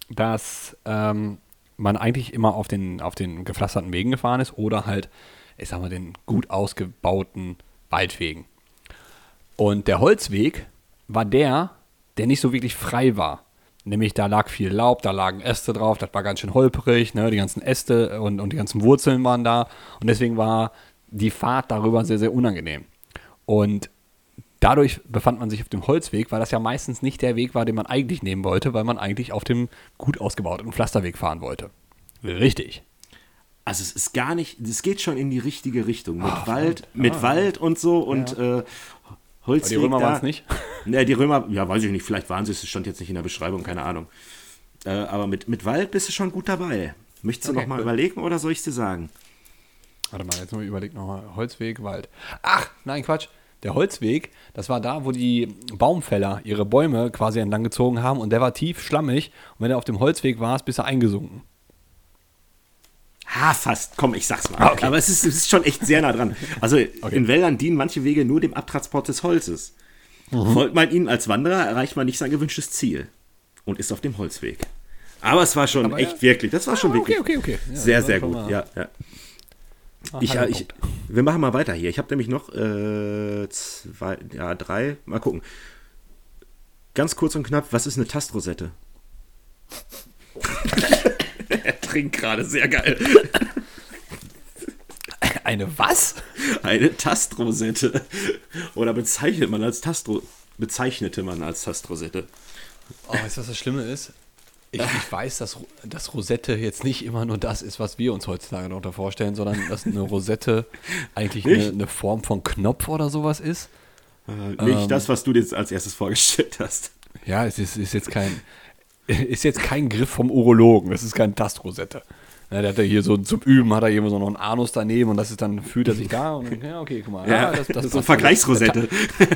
dass ähm, man eigentlich immer auf den, auf den gepflasterten Wegen gefahren ist oder halt, ich sag mal, den gut ausgebauten Waldwegen. Und der Holzweg war der, der nicht so wirklich frei war. Nämlich da lag viel Laub, da lagen Äste drauf, das war ganz schön holperig, ne? die ganzen Äste und, und die ganzen Wurzeln waren da. Und deswegen war die Fahrt darüber sehr, sehr unangenehm. Und dadurch befand man sich auf dem Holzweg, weil das ja meistens nicht der Weg war, den man eigentlich nehmen wollte, weil man eigentlich auf dem gut ausgebauten Pflasterweg fahren wollte. Richtig. Also es ist gar nicht, es geht schon in die richtige Richtung. Mit Wald, mit Wald und so und äh, Holzweg. Aber die Römer waren es nicht. Ne, die Römer, ja, weiß ich nicht, vielleicht waren sie es, es stand jetzt nicht in der Beschreibung, keine Ahnung. Äh, aber mit, mit Wald bist du schon gut dabei. Möchtest du Okay, noch mal cool. überlegen oder soll ich es dir sagen? Warte mal, jetzt überlegt nochmal. Holzweg, Wald. Ach, nein, Quatsch. Der Holzweg, das war da, wo die Baumfäller ihre Bäume quasi entlang gezogen haben und der war tief schlammig und wenn er auf dem Holzweg war, bist du eingesunken. Ha, fast. Komm, ich sag's mal. Ah, okay. Aber es ist, es ist schon echt sehr nah dran. Also in Wäldern dienen manche Wege nur dem Abtransport des Holzes. Mhm. Folgt man ihnen als Wanderer, erreicht man nicht sein gewünschtes Ziel und ist auf dem Holzweg. Aber es war schon Aber echt ja. wirklich, das war schon Ah, okay, wirklich okay, okay. Ja, sehr, sehr gut. Ja, ja. Ah, Ich, halber äh, ich, wir machen mal weiter hier. Ich habe nämlich noch äh, zwei, ja, drei. Mal gucken. Ganz kurz und knapp, was ist eine Tastrosette? er trinkt gerade, sehr geil. Eine was? Eine Tastrosette. Oder bezeichnet man als Tastro, bezeichnete man als Tastrosette. Oh, weißt du, was das Schlimme ist? Ich, ich weiß, dass, dass Rosette jetzt nicht immer nur das ist, was wir uns heutzutage darunter vorstellen, sondern dass eine Rosette eigentlich eine, eine Form von Knopf oder sowas ist. Äh, nicht das, was du dir jetzt als erstes vorgestellt hast. Ja, es ist, ist, jetzt kein, ist jetzt kein Griff vom Urologen, das ist keine Tastrosette. Ja, der hat ja hier so zum Üben, hat er hier so noch einen Anus daneben und das ist dann, fühlt er sich da und dann, ja, okay, guck mal. Ja, das, so eine. Vergleichsrosette.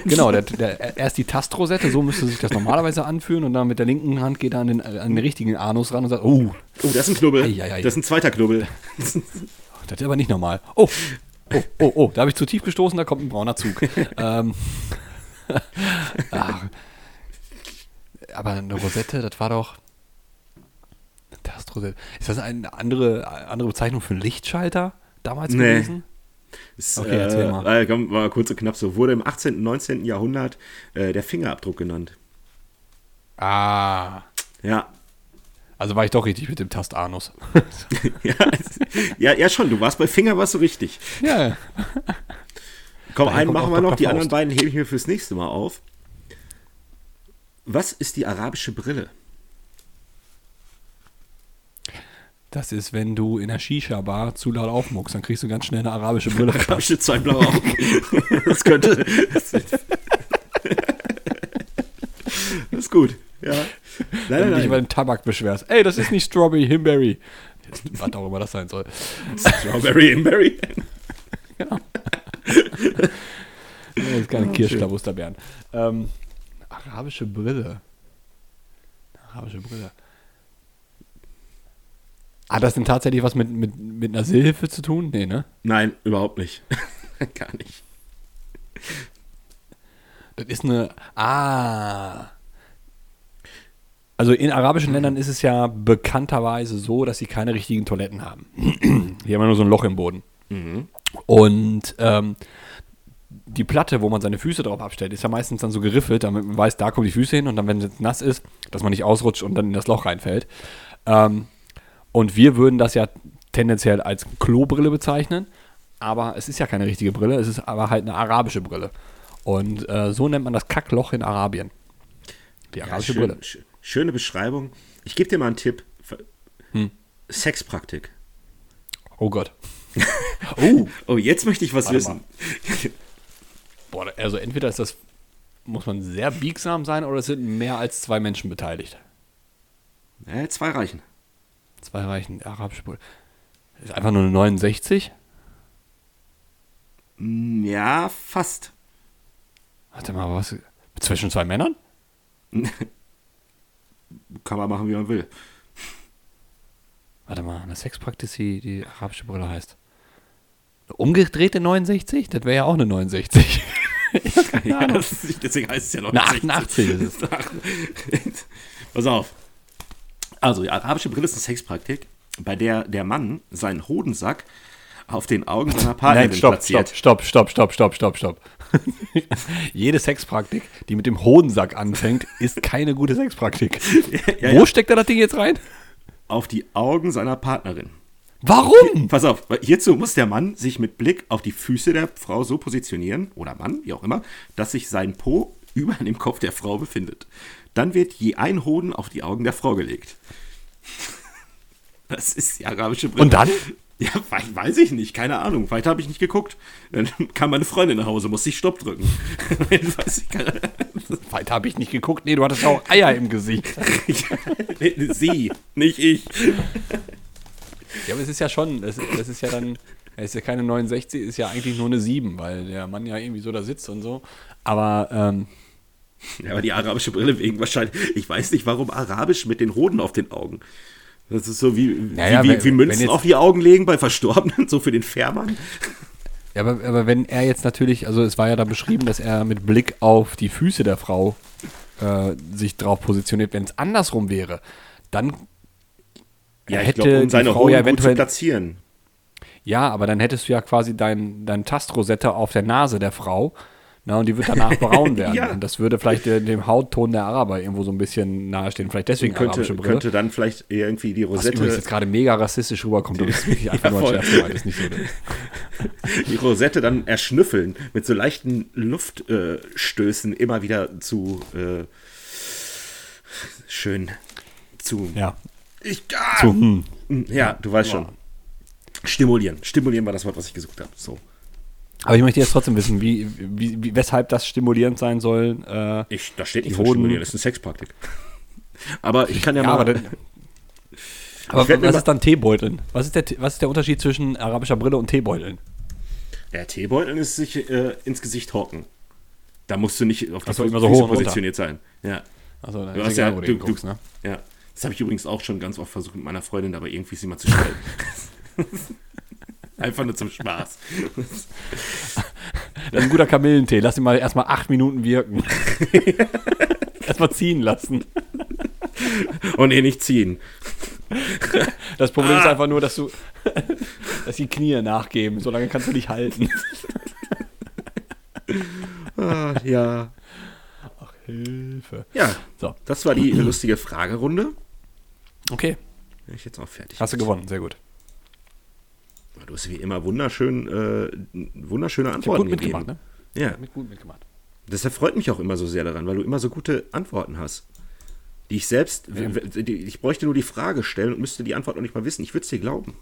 Genau, der, der, erst die Tastrosette, so müsste sich das normalerweise anfühlen und dann mit der linken Hand geht er an den, an den richtigen Anus ran und sagt, oh, Oh, das ist ein Knubbel. Ei, ei, ei. Das ist ein zweiter Knubbel. das ist aber nicht normal. Oh, oh, oh, oh, da habe ich zu tief gestoßen, da kommt ein brauner Zug. ähm, aber eine Rosette, das war doch. Eine Tastrosette. Ist das eine andere, andere Bezeichnung für einen Lichtschalter damals Nee. gewesen? Ist, Okay, erzähl mal. Äh, komm, mal kurz und knapp so. Wurde im 18. und 19. Jahrhundert äh, der Fingerabdruck genannt. Ah. Ja. Also war ich doch richtig mit dem Tastanus. ja, ja, ja, schon. Du warst bei Finger, warst du richtig. ja. Komm, Daher einen machen wir noch. Die anderen beiden hebe ich mir fürs nächste Mal auf. Was ist die arabische Brille? Das ist, wenn du in der Shisha-Bar zu laut aufmuckst, dann kriegst du ganz schnell eine arabische Brille. Arabische zwei blaue Augen. das könnte. Das, das ist gut. Ja. Nein, Wenn du dich über den Tabak beschwerst. Ey, das ist nicht Strawberry, Himberry. Was auch immer das sein soll. Strawberry and Berry. Das ist keine Kirschklabusterbeeren. Ähm, arabische Brille. Arabische Brille. Hat das denn tatsächlich was mit, mit, mit einer Silfe zu tun? Nee, ne? Nein, überhaupt nicht. Gar nicht. Das ist eine. Ah. Also in arabischen Ländern ist es ja bekannterweise so, dass sie keine richtigen Toiletten haben. Die haben ja nur so ein Loch im Boden. Und ähm, die Platte, wo man seine Füße drauf abstellt, ist ja meistens dann so geriffelt, damit man weiß, da kommen die Füße hin und dann, wenn es nass ist, dass man nicht ausrutscht und dann in das Loch reinfällt. Ähm, und wir würden das ja tendenziell als Klobrille bezeichnen, aber es ist ja keine richtige Brille, es ist aber halt eine arabische Brille. Und äh, so nennt man das Kackloch in Arabien. Die Ja, arabische schön, Brille. sch- schöne Beschreibung. Ich gebe dir mal einen Tipp. Hm. Sexpraktik. Oh Gott. oh. Oh, jetzt möchte ich was Warte wissen. Boah, also entweder ist das, muss man sehr biegsam sein oder es sind mehr als zwei Menschen beteiligt. Äh, zwei reichen. Zwei reichen arabische Brille. Ist einfach nur eine 69? Mm, Ja, fast. Warte mal, was? Zwischen zwei Männern? Kann man machen, wie man will. Warte mal, eine Sexpraktis, die, die arabische Brille heißt. Eine umgedrehte 69? Das wäre ja auch eine 69. Ja, das deswegen heißt es ja noch Eine 88 ist es. Pass auf. Also, die arabische Brille ist eine Sexpraktik, bei der der Mann seinen Hodensack auf den Augen seiner Partnerin Nein, stopp, platziert. stopp, stopp, stopp, stopp, stopp, stopp, stopp. Jede Sexpraktik, die mit dem Hodensack anfängt, ist keine gute Sexpraktik. Ja, Wo ja, steckt er das Ding jetzt rein? auf die Augen seiner Partnerin. Warum? Pass auf, hierzu muss der Mann sich mit Blick auf die Füße der Frau so positionieren, oder Mann, wie auch immer, dass sich sein Po über dem Kopf der Frau befindet. Dann wird je ein Hoden auf die Augen der Frau gelegt. Das ist die arabische Brille. Und dann? Ja, wei- weiß ich nicht, keine Ahnung. Weiter habe ich nicht geguckt. Dann kam meine Freundin nach Hause, musste ich Stopp drücken. weiß ich, keine Weiter habe ich nicht geguckt. Nee, du hattest auch Eier im Gesicht. Sie, nicht ich. Ja, aber es ist ja schon, das, das ist ja dann, es ist ja keine 69, ist ja eigentlich nur eine 7, weil der Mann ja irgendwie so da sitzt und so. Aber, ähm, Ja, aber die arabische Brille wegen wahrscheinlich. Ich weiß nicht, warum arabisch mit den Hoden auf den Augen. Das ist so wie, Naja, wie, wie, wenn- wie Münzen jetzt- auf die Augen legen bei Verstorbenen, so für den Fährmann. ja, aber, aber wenn er jetzt natürlich, also es war ja da beschrieben, dass er mit Blick auf die Füße der Frau äh, sich drauf positioniert, wenn es andersrum wäre, dann Ja, hätte glaube, um die seine Frau Hoden ja eventuell platzieren. Ja, aber dann hättest du ja quasi dein, dein Tastrosette auf der Nase der Frau. Na, und die wird danach braun werden. Ja. Und das würde vielleicht de- dem Hautton der Araber irgendwo so ein bisschen nahestehen. Vielleicht deswegen Könnte, arabische Brille. könnte dann vielleicht irgendwie die was Rosette, jetzt gerade mega rassistisch rüberkommt. Und das ist wirklich einfach nur ein. Scherz gemeint, ist nicht so. die Rosette dann erschnüffeln, mit so leichten Luftstößen äh, immer wieder zu äh, schön zu. Ja. Ich, ah, So, hm. ja, du weißt schon. Stimulieren. Stimulieren war das Wort, was ich gesucht habe. So. Aber ich möchte jetzt trotzdem wissen, wie, wie, wie, weshalb das stimulierend sein soll. Äh, Ich, da steht nicht von Hoden- Stimulieren, das ist eine Sexpraktik. Aber ich kann ja, ja, mal. aber, dann, aber was ist dann Teebeuteln? Was ist, der, was ist der Unterschied zwischen arabischer Brille und Teebeuteln? Der Teebeutel ist sich äh, ins Gesicht hocken. Da musst du nicht auf die Ach so, Füße immer so hoch positioniert sein. Ja. Also, Du hast ja, du du, hinguckst, du, ne? ja. Das habe ich übrigens auch schon ganz oft versucht mit meiner Freundin, aber irgendwie ist sie mal zu schnell. Einfach nur zum Spaß. Das ist ein guter Kamillentee. Lass ihn mal erstmal acht Minuten wirken. erstmal ziehen lassen. Und eh nicht ziehen. Das Problem Ah. ist einfach nur, dass du, dass die Knie nachgeben. So lange kannst du dich halten. Ah, ja. Ach, Hilfe. Ja, So, das war die lustige Fragerunde. okay. Bin ich jetzt auch fertig. Hast du gewonnen. Sehr gut. Du hast wie immer wunderschön, äh, wunderschöne Antworten gut mitgemacht, gegeben. ne? Ja, hab gut mitgemacht. deshalb freut mich auch immer so sehr daran, weil du immer so gute Antworten hast. Die ich selbst, Ja. die- ich bräuchte nur die Frage stellen und müsste die Antwort noch nicht mal wissen. Ich würde es dir glauben.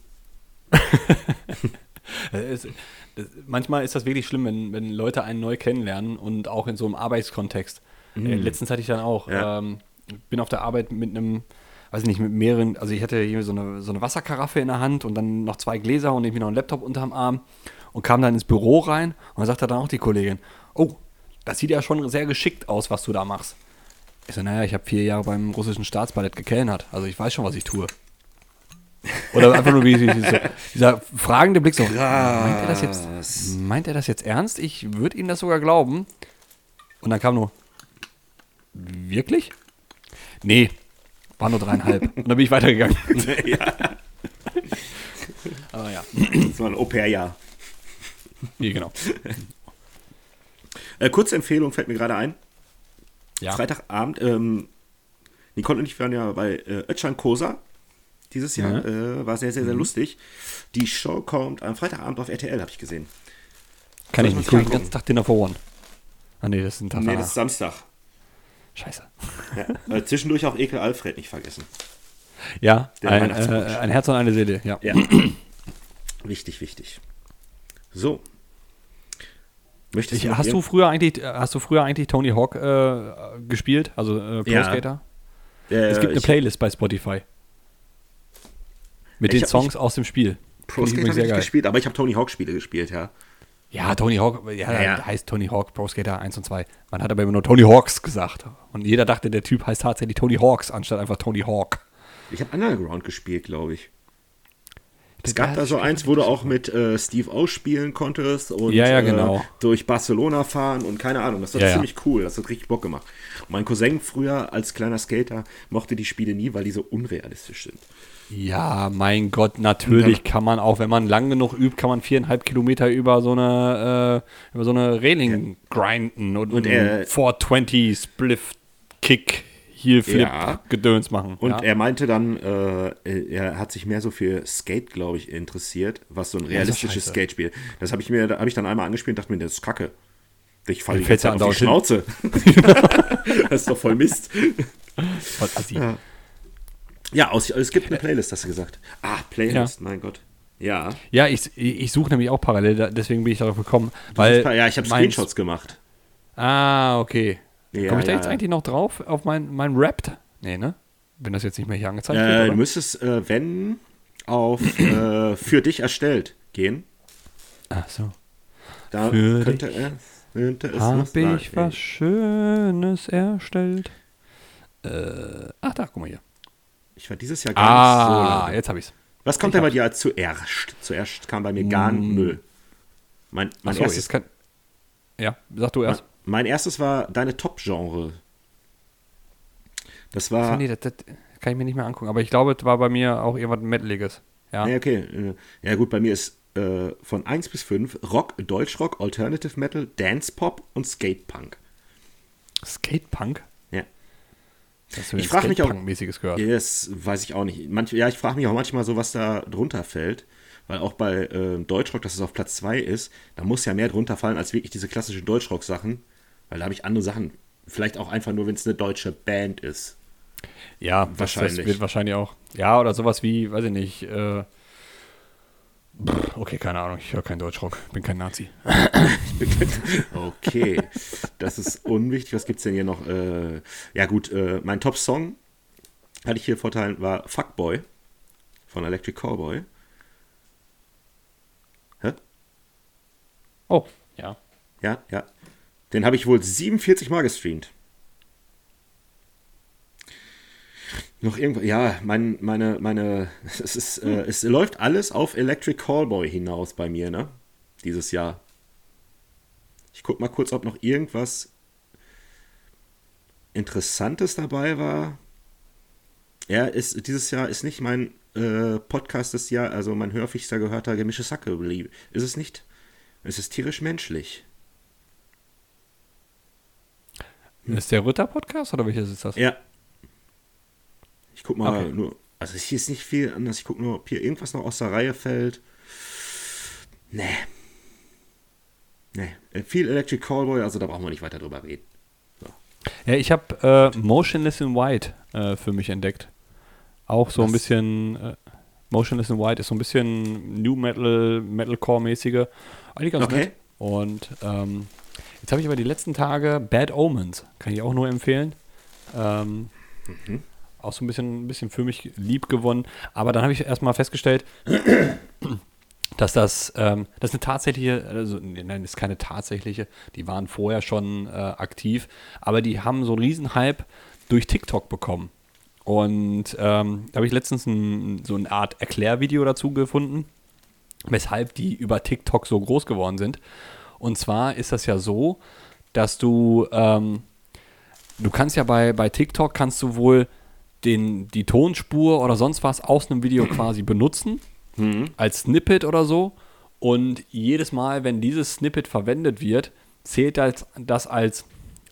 Äh, Es, es, manchmal ist das wirklich schlimm, wenn, wenn Leute einen neu kennenlernen und auch in so einem Arbeitskontext. Äh, letztens hatte ich dann auch, Ja. ähm, bin auf der Arbeit mit einem, weiß ich nicht, mit mehreren, also ich hatte hier so eine, so eine Wasserkaraffe in der Hand und dann noch zwei Gläser und irgendwie noch einen Laptop unterm Arm und kam dann ins Büro rein und dann sagte dann auch die Kollegin, oh, das sieht ja schon sehr geschickt aus, was du da machst. Ich so, naja, ich habe vier Jahre beim russischen Staatsballett gekellnert, also ich weiß schon, was ich tue. Oder einfach nur wie, wie, wie so, dieser fragende Blick so, meint er das jetzt, meint er das jetzt ernst? Ich würde ihm das sogar glauben. Und dann kam nur, wirklich? Nee, war nur dreieinhalb. Und dann bin ich weitergegangen. Aber ja, Das war ein Au-pair-Jahr. nee, genau. Äh, kurze Empfehlung fällt mir gerade ein. Ja. Freitagabend, ähm, Nicole und ich waren ja bei äh, Özcan Kosa dieses Jahr. Mhm. Äh, war sehr, sehr, sehr lustig. Die Show kommt am Freitagabend auf RTL, habe ich gesehen. Kann Soll ich ich nicht. Guck den ganzen Tag Dinner for One. Ah, nee, das ist ein Tag Nee, das ist Samstag. Scheiße. Ja. Äh, zwischendurch auch Ekel Alfred nicht vergessen. Ja, ein, äh, ein Herz und eine Seele, ja. Ja. wichtig, wichtig. So. Möchtest Ich, hast, du früher eigentlich, äh, hast du früher eigentlich Tony Hawk äh, gespielt? Also äh, Pro Ja. Skater? Äh, Es gibt eine Playlist bei Spotify. Mit den Songs aus dem Spiel. Pro Skater habe ich gespielt, aber ich habe Tony Hawk Spiele gespielt, ja. Ja, Tony Hawk, ja, Ja, ja. heißt Tony Hawk Pro Skater 1 und 2. Man hat aber immer nur Tony Hawks gesagt. Und jeder dachte, der Typ heißt tatsächlich Tony Hawks, anstatt einfach Tony Hawk. Ich habe Underground gespielt, glaube ich. Es gab da so eins, wo du auch mit äh, Steve O spielen konntest und Ja, ja, äh, genau. durch Barcelona fahren und keine Ahnung. Das war Ja, ja. ziemlich cool. Das hat richtig Bock gemacht. Und mein Cousin früher als kleiner Skater mochte die Spiele nie, weil die so unrealistisch sind. Ja, mein Gott, natürlich kann man auch, wenn man lang genug übt, kann man viereinhalb Kilometer über so eine, äh, über so eine Reling grinden und, Und er- 420 Spliff Kick Heel Flip Ja. Gedöns machen. Und ja. er meinte dann, äh, er hat sich mehr so für Skate, glaube ich, interessiert, was so ein ist realistisches. Skate-Spiel. Das habe ich mir, da habe ich dann einmal angespielt und dachte mir, das ist Kacke. Ich falle ja Zeit auf die Schnauze. das ist doch voll Mist. Voll assi. Ja, aus, es gibt eine Playlist, hast du gesagt. Ah, Playlist, mein Gott. Ja. Ja, ich, ich suche nämlich auch parallel, deswegen bin ich darauf gekommen. Weil ja, ich habe mein- Screenshots gemacht. Ah, okay. Ja, Komme ich da ja, jetzt ja. eigentlich noch drauf auf mein, mein Rapt? Nee, ne? Wenn das jetzt nicht mehr hier angezeigt Äh, wird, du oder? müsstest, äh, wenn, auf äh, für dich erstellt gehen. Ach so. Da Für könnte, er, könnte es Hab ich was Schönes erstellt? Äh, ach da, guck mal hier. Ich war dieses Jahr gar nicht so Ah, jetzt hab ich's. Was kommt denn bei dir zuerst? Zuerst kam bei mir gar null. Mein, mein, Achso, erstes, kann. Ja, sag du erst. mein erstes war deine Top-Genre. Das war. Nee, das, das kann ich mir nicht mehr angucken, aber ich glaube, es war bei mir auch irgendwas Metaliges. Ja. Nee, okay. äh, Ja, gut, bei mir ist äh, von 1 bis 5 Rock, Deutschrock, Alternative Metal, Dance Pop und Skate Punk. Skatepunk? Ja. Hast du Ich denn frag mich auch- Skatepunk-mäßiges gehört? Das weiß ich auch nicht. Manch, ja, ich frage mich auch manchmal so, was da drunter fällt. Weil auch bei äh, Deutschrock, dass es auf Platz 2 ist, da muss ja mehr drunter fallen als wirklich diese klassischen Deutschrock-Sachen. Weil da habe ich andere Sachen. Vielleicht auch einfach nur, wenn es eine deutsche Band ist. Ja, das, das Wahrscheinlich. wird wahrscheinlich auch. Ja, oder sowas wie, weiß ich nicht, äh, okay, keine Ahnung, ich höre keinen Deutschrock, bin kein Nazi. Okay, das ist unwichtig. Was gibt es denn hier noch? Äh, ja, gut, äh, mein Top-Song, hatte ich hier vorteilen, war Fuckboy von Electric Callboy. Hä? Oh, ja. Ja, ja. Den habe ich wohl 47 Mal gestreamt. Noch irgendwo, ja, mein, meine, meine, es ist, äh, es läuft alles auf Electric Callboy hinaus bei mir, ne? Dieses Jahr. Ich guck mal kurz, ob noch irgendwas Interessantes dabei war. Ja, ist, dieses Jahr ist nicht mein äh, Podcast des Jahr, also mein häufigster gehörter Gemische Sacke. Ist es nicht? Es ist tierisch menschlich. Ist der Ritter-Podcast oder welches ist das? Ja. Ich guck mal Okay. nur. Also hier ist nicht viel anders. Ich guck nur, ob hier irgendwas noch aus der Reihe fällt. Nee. Nee. Äh, Viel Electric Callboy, also da brauchen wir nicht weiter drüber reden. Ja, ich habe äh, Motionless in White äh, für mich entdeckt. Auch so ein Was? bisschen, äh, Motionless in White ist so ein bisschen New Metal, Metalcore-mäßige. Eigentlich ganz Okay. nett. Und ähm, jetzt habe ich aber die letzten Tage Bad Omens, kann ich auch nur empfehlen. Ähm, Auch so ein bisschen, ein bisschen für mich lieb gewonnen. Aber dann habe ich erstmal festgestellt, dass das, ähm, das eine tatsächliche, also nein, ist keine tatsächliche, die waren vorher schon äh, aktiv, aber die haben so einen Riesenhype durch TikTok bekommen. Und ähm, da habe ich letztens ein, so eine Art Erklärvideo dazu gefunden, weshalb die über TikTok so groß geworden sind. Und zwar ist das ja so, dass du, ähm, du kannst ja bei, bei TikTok kannst du wohl den, die Tonspur oder sonst was aus einem Video quasi benutzen, als Snippet oder so. Und jedes Mal, wenn dieses Snippet verwendet wird, zählt das, das als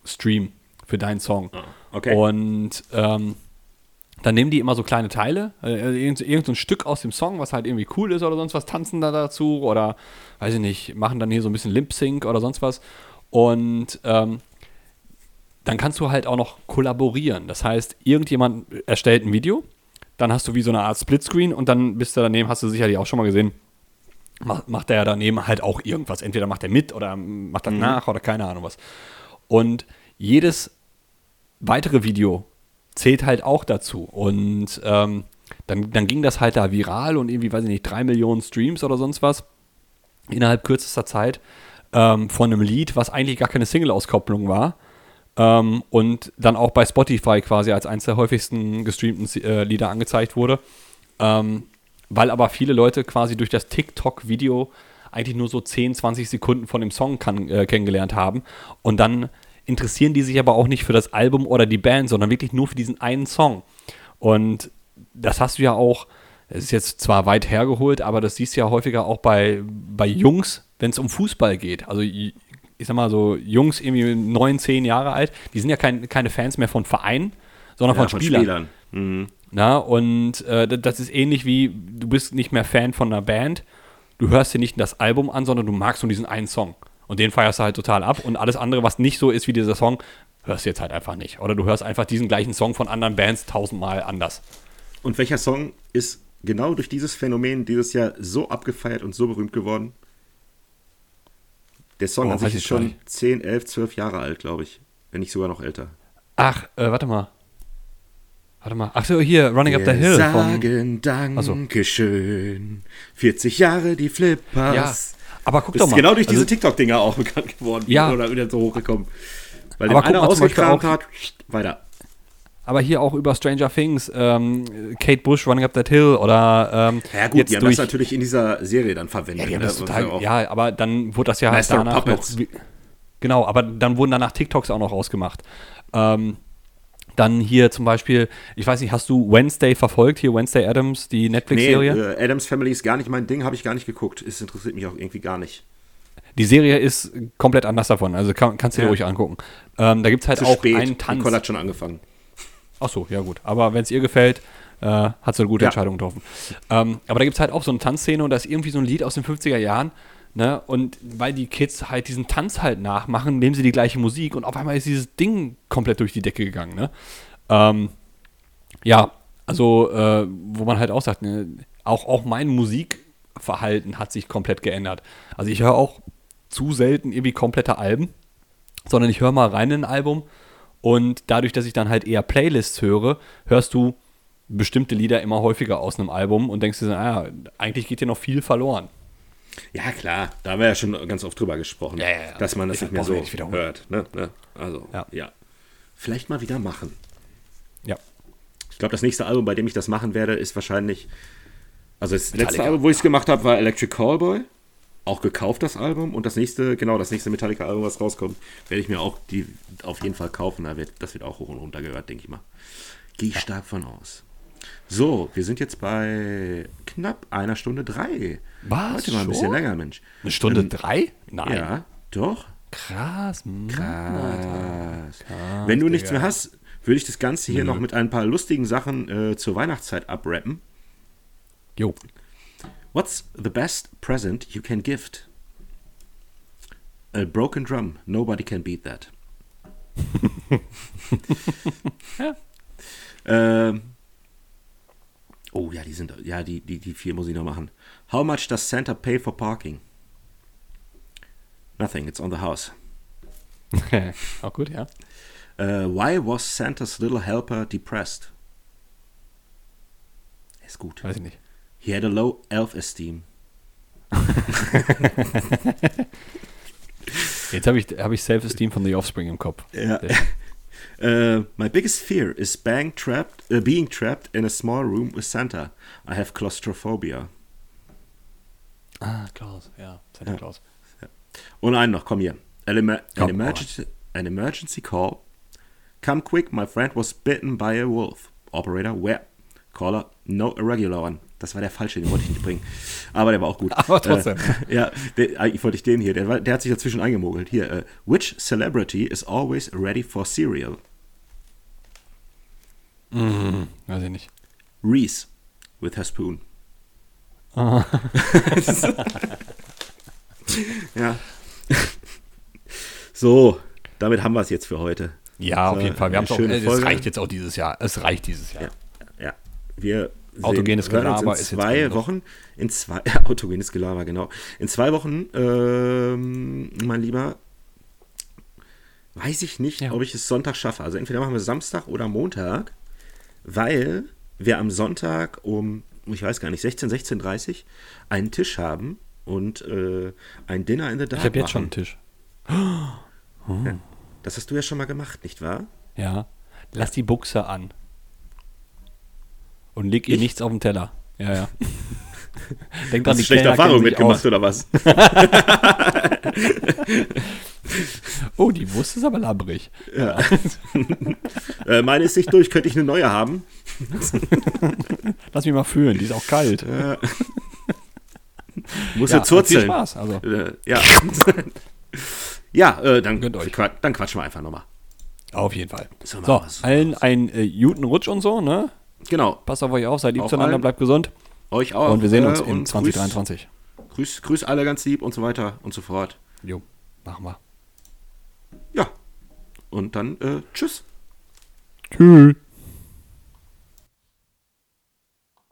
Stream für deinen Song. Ah, okay. Und ähm, dann nehmen die immer so kleine Teile, äh, irgend, irgend so ein Stück aus dem Song, was halt irgendwie cool ist oder sonst was, tanzen da dazu oder, weiß ich nicht, machen dann hier so ein bisschen Lip-Sync oder sonst was. Und ähm, dann kannst du halt auch noch kollaborieren. Das heißt, irgendjemand erstellt ein Video, dann hast du wie so eine Art Splitscreen und dann bist du daneben, hast du sicherlich auch schon mal gesehen, macht, macht der daneben halt auch irgendwas. Entweder macht er mit oder macht er Mhm. nach oder keine Ahnung was. Und jedes weitere Video zählt halt auch dazu. Und ähm, dann, dann ging das halt da viral und irgendwie, weiß ich nicht, drei Millionen Streams oder sonst was innerhalb kürzester Zeit ähm, von einem Lied, was eigentlich gar keine Single-Auskopplung war. Ähm, und dann auch bei Spotify quasi als eines der häufigsten gestreamten äh, Lieder angezeigt wurde. Ähm, weil aber viele Leute quasi durch das TikTok-Video eigentlich nur so 10, 20 Sekunden von dem Song kann, äh, kennengelernt haben. Und dann interessieren die sich aber auch nicht für das Album oder die Band, sondern wirklich nur für diesen einen Song. Und das hast du ja auch, es ist jetzt zwar weit hergeholt, aber das siehst du ja häufiger auch bei, bei Jungs, wenn es um Fußball geht. Also ich sag mal so, Jungs irgendwie neun, zehn Jahre alt, die sind ja kein, keine Fans mehr von Vereinen, sondern Ja, von Spielern. Mhm. Na, und äh, das ist ähnlich wie, du bist nicht mehr Fan von einer Band, du hörst dir nicht das Album an, sondern du magst nur diesen einen Song. Und den feierst du halt total ab. Und alles andere, was nicht so ist wie dieser Song, hörst du jetzt halt einfach nicht. Oder du hörst einfach diesen gleichen Song von anderen Bands tausendmal anders. Und welcher Song ist genau durch dieses Phänomen dieses Jahr so abgefeiert und so berühmt geworden? Der Song Oh, an sich ist schon nicht. 10, 11, 12 Jahre alt, glaube ich. Wenn nicht sogar noch älter. Ach, äh, warte mal. Warte mal. Ach so, hier, Running Up the Wir Hill. Von, sagen Dankeschön. 40 Jahre die Flippers. ja, aber guck Das doch ist mal. genau durch also, diese TikTok-Dinger auch bekannt geworden. Ja. Oder wieder so hochgekommen. Weil Aber der eine guck mal Beispiel ausgekramt hat, weiter. Aber hier auch über Stranger Things, ähm, Kate Bush, Running Up That Hill oder ähm, Ja gut, jetzt die haben durch, das natürlich in dieser Serie dann verwendet. Ja, haben ne? das Und total, ja, aber dann wurde das ja halt Master danach noch, Puppets. wie- genau, aber dann wurden danach TikToks auch noch rausgemacht. Ähm, dann hier zum Beispiel, ich weiß nicht, hast du Wednesday verfolgt, hier Wednesday Adams, die Nee, Netflix-Serie? äh, Adams Family ist gar nicht mein Ding, habe ich gar nicht geguckt. Es interessiert mich auch irgendwie gar nicht. Die Serie ist komplett anders davon, also kann, kannst du dir Ja. ruhig angucken. Ähm, da gibt es halt Zu auch spät. einen Tanz. Nicole hat schon angefangen. Ach so, ja gut. Aber wenn es ihr gefällt, äh, hat sie eine gute Ja. Entscheidung getroffen. Ähm, aber da gibt es halt auch so eine Tanzszene und da ist irgendwie so ein Lied aus den 50er Jahren. Ne? Und weil die Kids halt diesen Tanz halt nachmachen, nehmen sie die gleiche Musik und auf einmal ist dieses Ding komplett durch die Decke gegangen. Ne? Ähm, ja, also äh, wo man halt auch sagt, ne, auch, auch mein Musikverhalten hat sich komplett geändert. Also ich höre auch zu selten irgendwie komplette Alben, sondern ich höre mal rein in ein Album und dadurch, dass ich dann halt eher Playlists höre, hörst du bestimmte Lieder immer häufiger aus einem Album und denkst dir, so, ah, eigentlich geht dir noch viel verloren. Ja, klar, da haben wir ja schon ganz oft drüber gesprochen, Ja, ja, ja. dass man das Ich nicht mehr so nicht hört. Ne? Ne? Also, ja. Vielleicht mal wieder machen. Ja. Ich glaube, das nächste Album, bei dem ich das machen werde, ist wahrscheinlich. Also, das letzte Metallica. Album, wo ich es gemacht habe, war Electric Callboy. Auch gekauft, das Album. Und das nächste, genau, das nächste Metallica-Album, was rauskommt, werde ich mir auch die auf jeden Fall kaufen. Da wird, das wird auch hoch und runter gehört, denke ich mal. Gehe ich stark von aus. So, wir sind jetzt bei knapp einer Stunde drei. Was, Heute mal ein bisschen länger, Mensch. Eine Stunde Ähm, drei? Nein. Ja, doch. Krass. Mann. Krass. Wenn du nichts mehr hast, würde ich das Ganze hier noch mit ein paar lustigen Sachen äh, zur Weihnachtszeit abrappen. Jo. What's the best present you can gift? A broken drum. Nobody can beat that. Ja. Ähm, oh ja, die sind ja die, die, die vier muss ich noch machen. How much does Santa pay for parking? Nothing, it's on the house. Auch gut, ja. Uh, why was Santa's little helper depressed? Ist gut. Weiß ich nicht. He had a low elf-esteem. Jetzt habe ich, hab ich Self-Esteem von The Offspring im Kopf. Ja. Uh, my biggest fear is being trapped, uh, being trapped in a small room with Santa. I have claustrophobia. Ah, Klaus, ja. Santa Ja. Claus. Und einen noch, komm hier. An, emer Komm, an, emergency, an emergency call. Come quick, my friend was bitten by a wolf. Operator, where? Caller, no, irregular one. Das war der falsche, den wollte ich nicht bringen. Aber der war auch gut. Aber trotzdem. Äh, ja, der, eigentlich wollte ich den hier. Der, der hat sich dazwischen eingemogelt. Hier, äh, which celebrity is always ready for cereal? Mhm, weiß ich nicht. Reese with her spoon. Ah. ja. So, damit haben wir es jetzt für heute. Ja, auf jeden Fall. Wir haben äh, es reicht jetzt auch dieses Jahr. Es reicht dieses Jahr. Ja, ja. Wir Autogenes Gelaber in ist jetzt zwei genug. Wochen. In zwei autogenes Gelaber, genau. In zwei Wochen, ähm, mein Lieber, weiß ich nicht, Ja. ob ich es Sonntag schaffe. Also entweder machen wir Samstag oder Montag, weil wir am Sonntag um, ich weiß gar nicht, 16, 16.30 einen Tisch haben und äh, ein Dinner in the Dark Ich habe jetzt schon einen Tisch. Das hast du ja schon mal gemacht, nicht wahr? Ja. Lass die Buchse an. Und leg ihr Ich? nichts auf den Teller. Ja, ja. Denk Hast du schlechte Kellner sich mitgemacht aus. oder was? Oh, die Wurst ist aber labbrig. äh, meine ist nicht durch, könnte ich eine neue haben? Lass mich mal fühlen, die ist auch kalt. Muss Ja, ja, zurzeln. viel Spaß. Also, Äh, ja. ja, äh, dann, dann quatschen wir einfach nochmal. auf jeden Fall. So So, allen einen äh, guten Rutsch und so, ne? Genau. Passt auf euch auf, seid lieb Auf zueinander, allen. bleibt gesund. Euch auch. Und wir sehen uns äh, in und 2023. Grüß, grüß, grüß alle ganz lieb und so weiter und so fort. Jo, machen wir. Ja. Und dann äh, tschüss. Tschüss.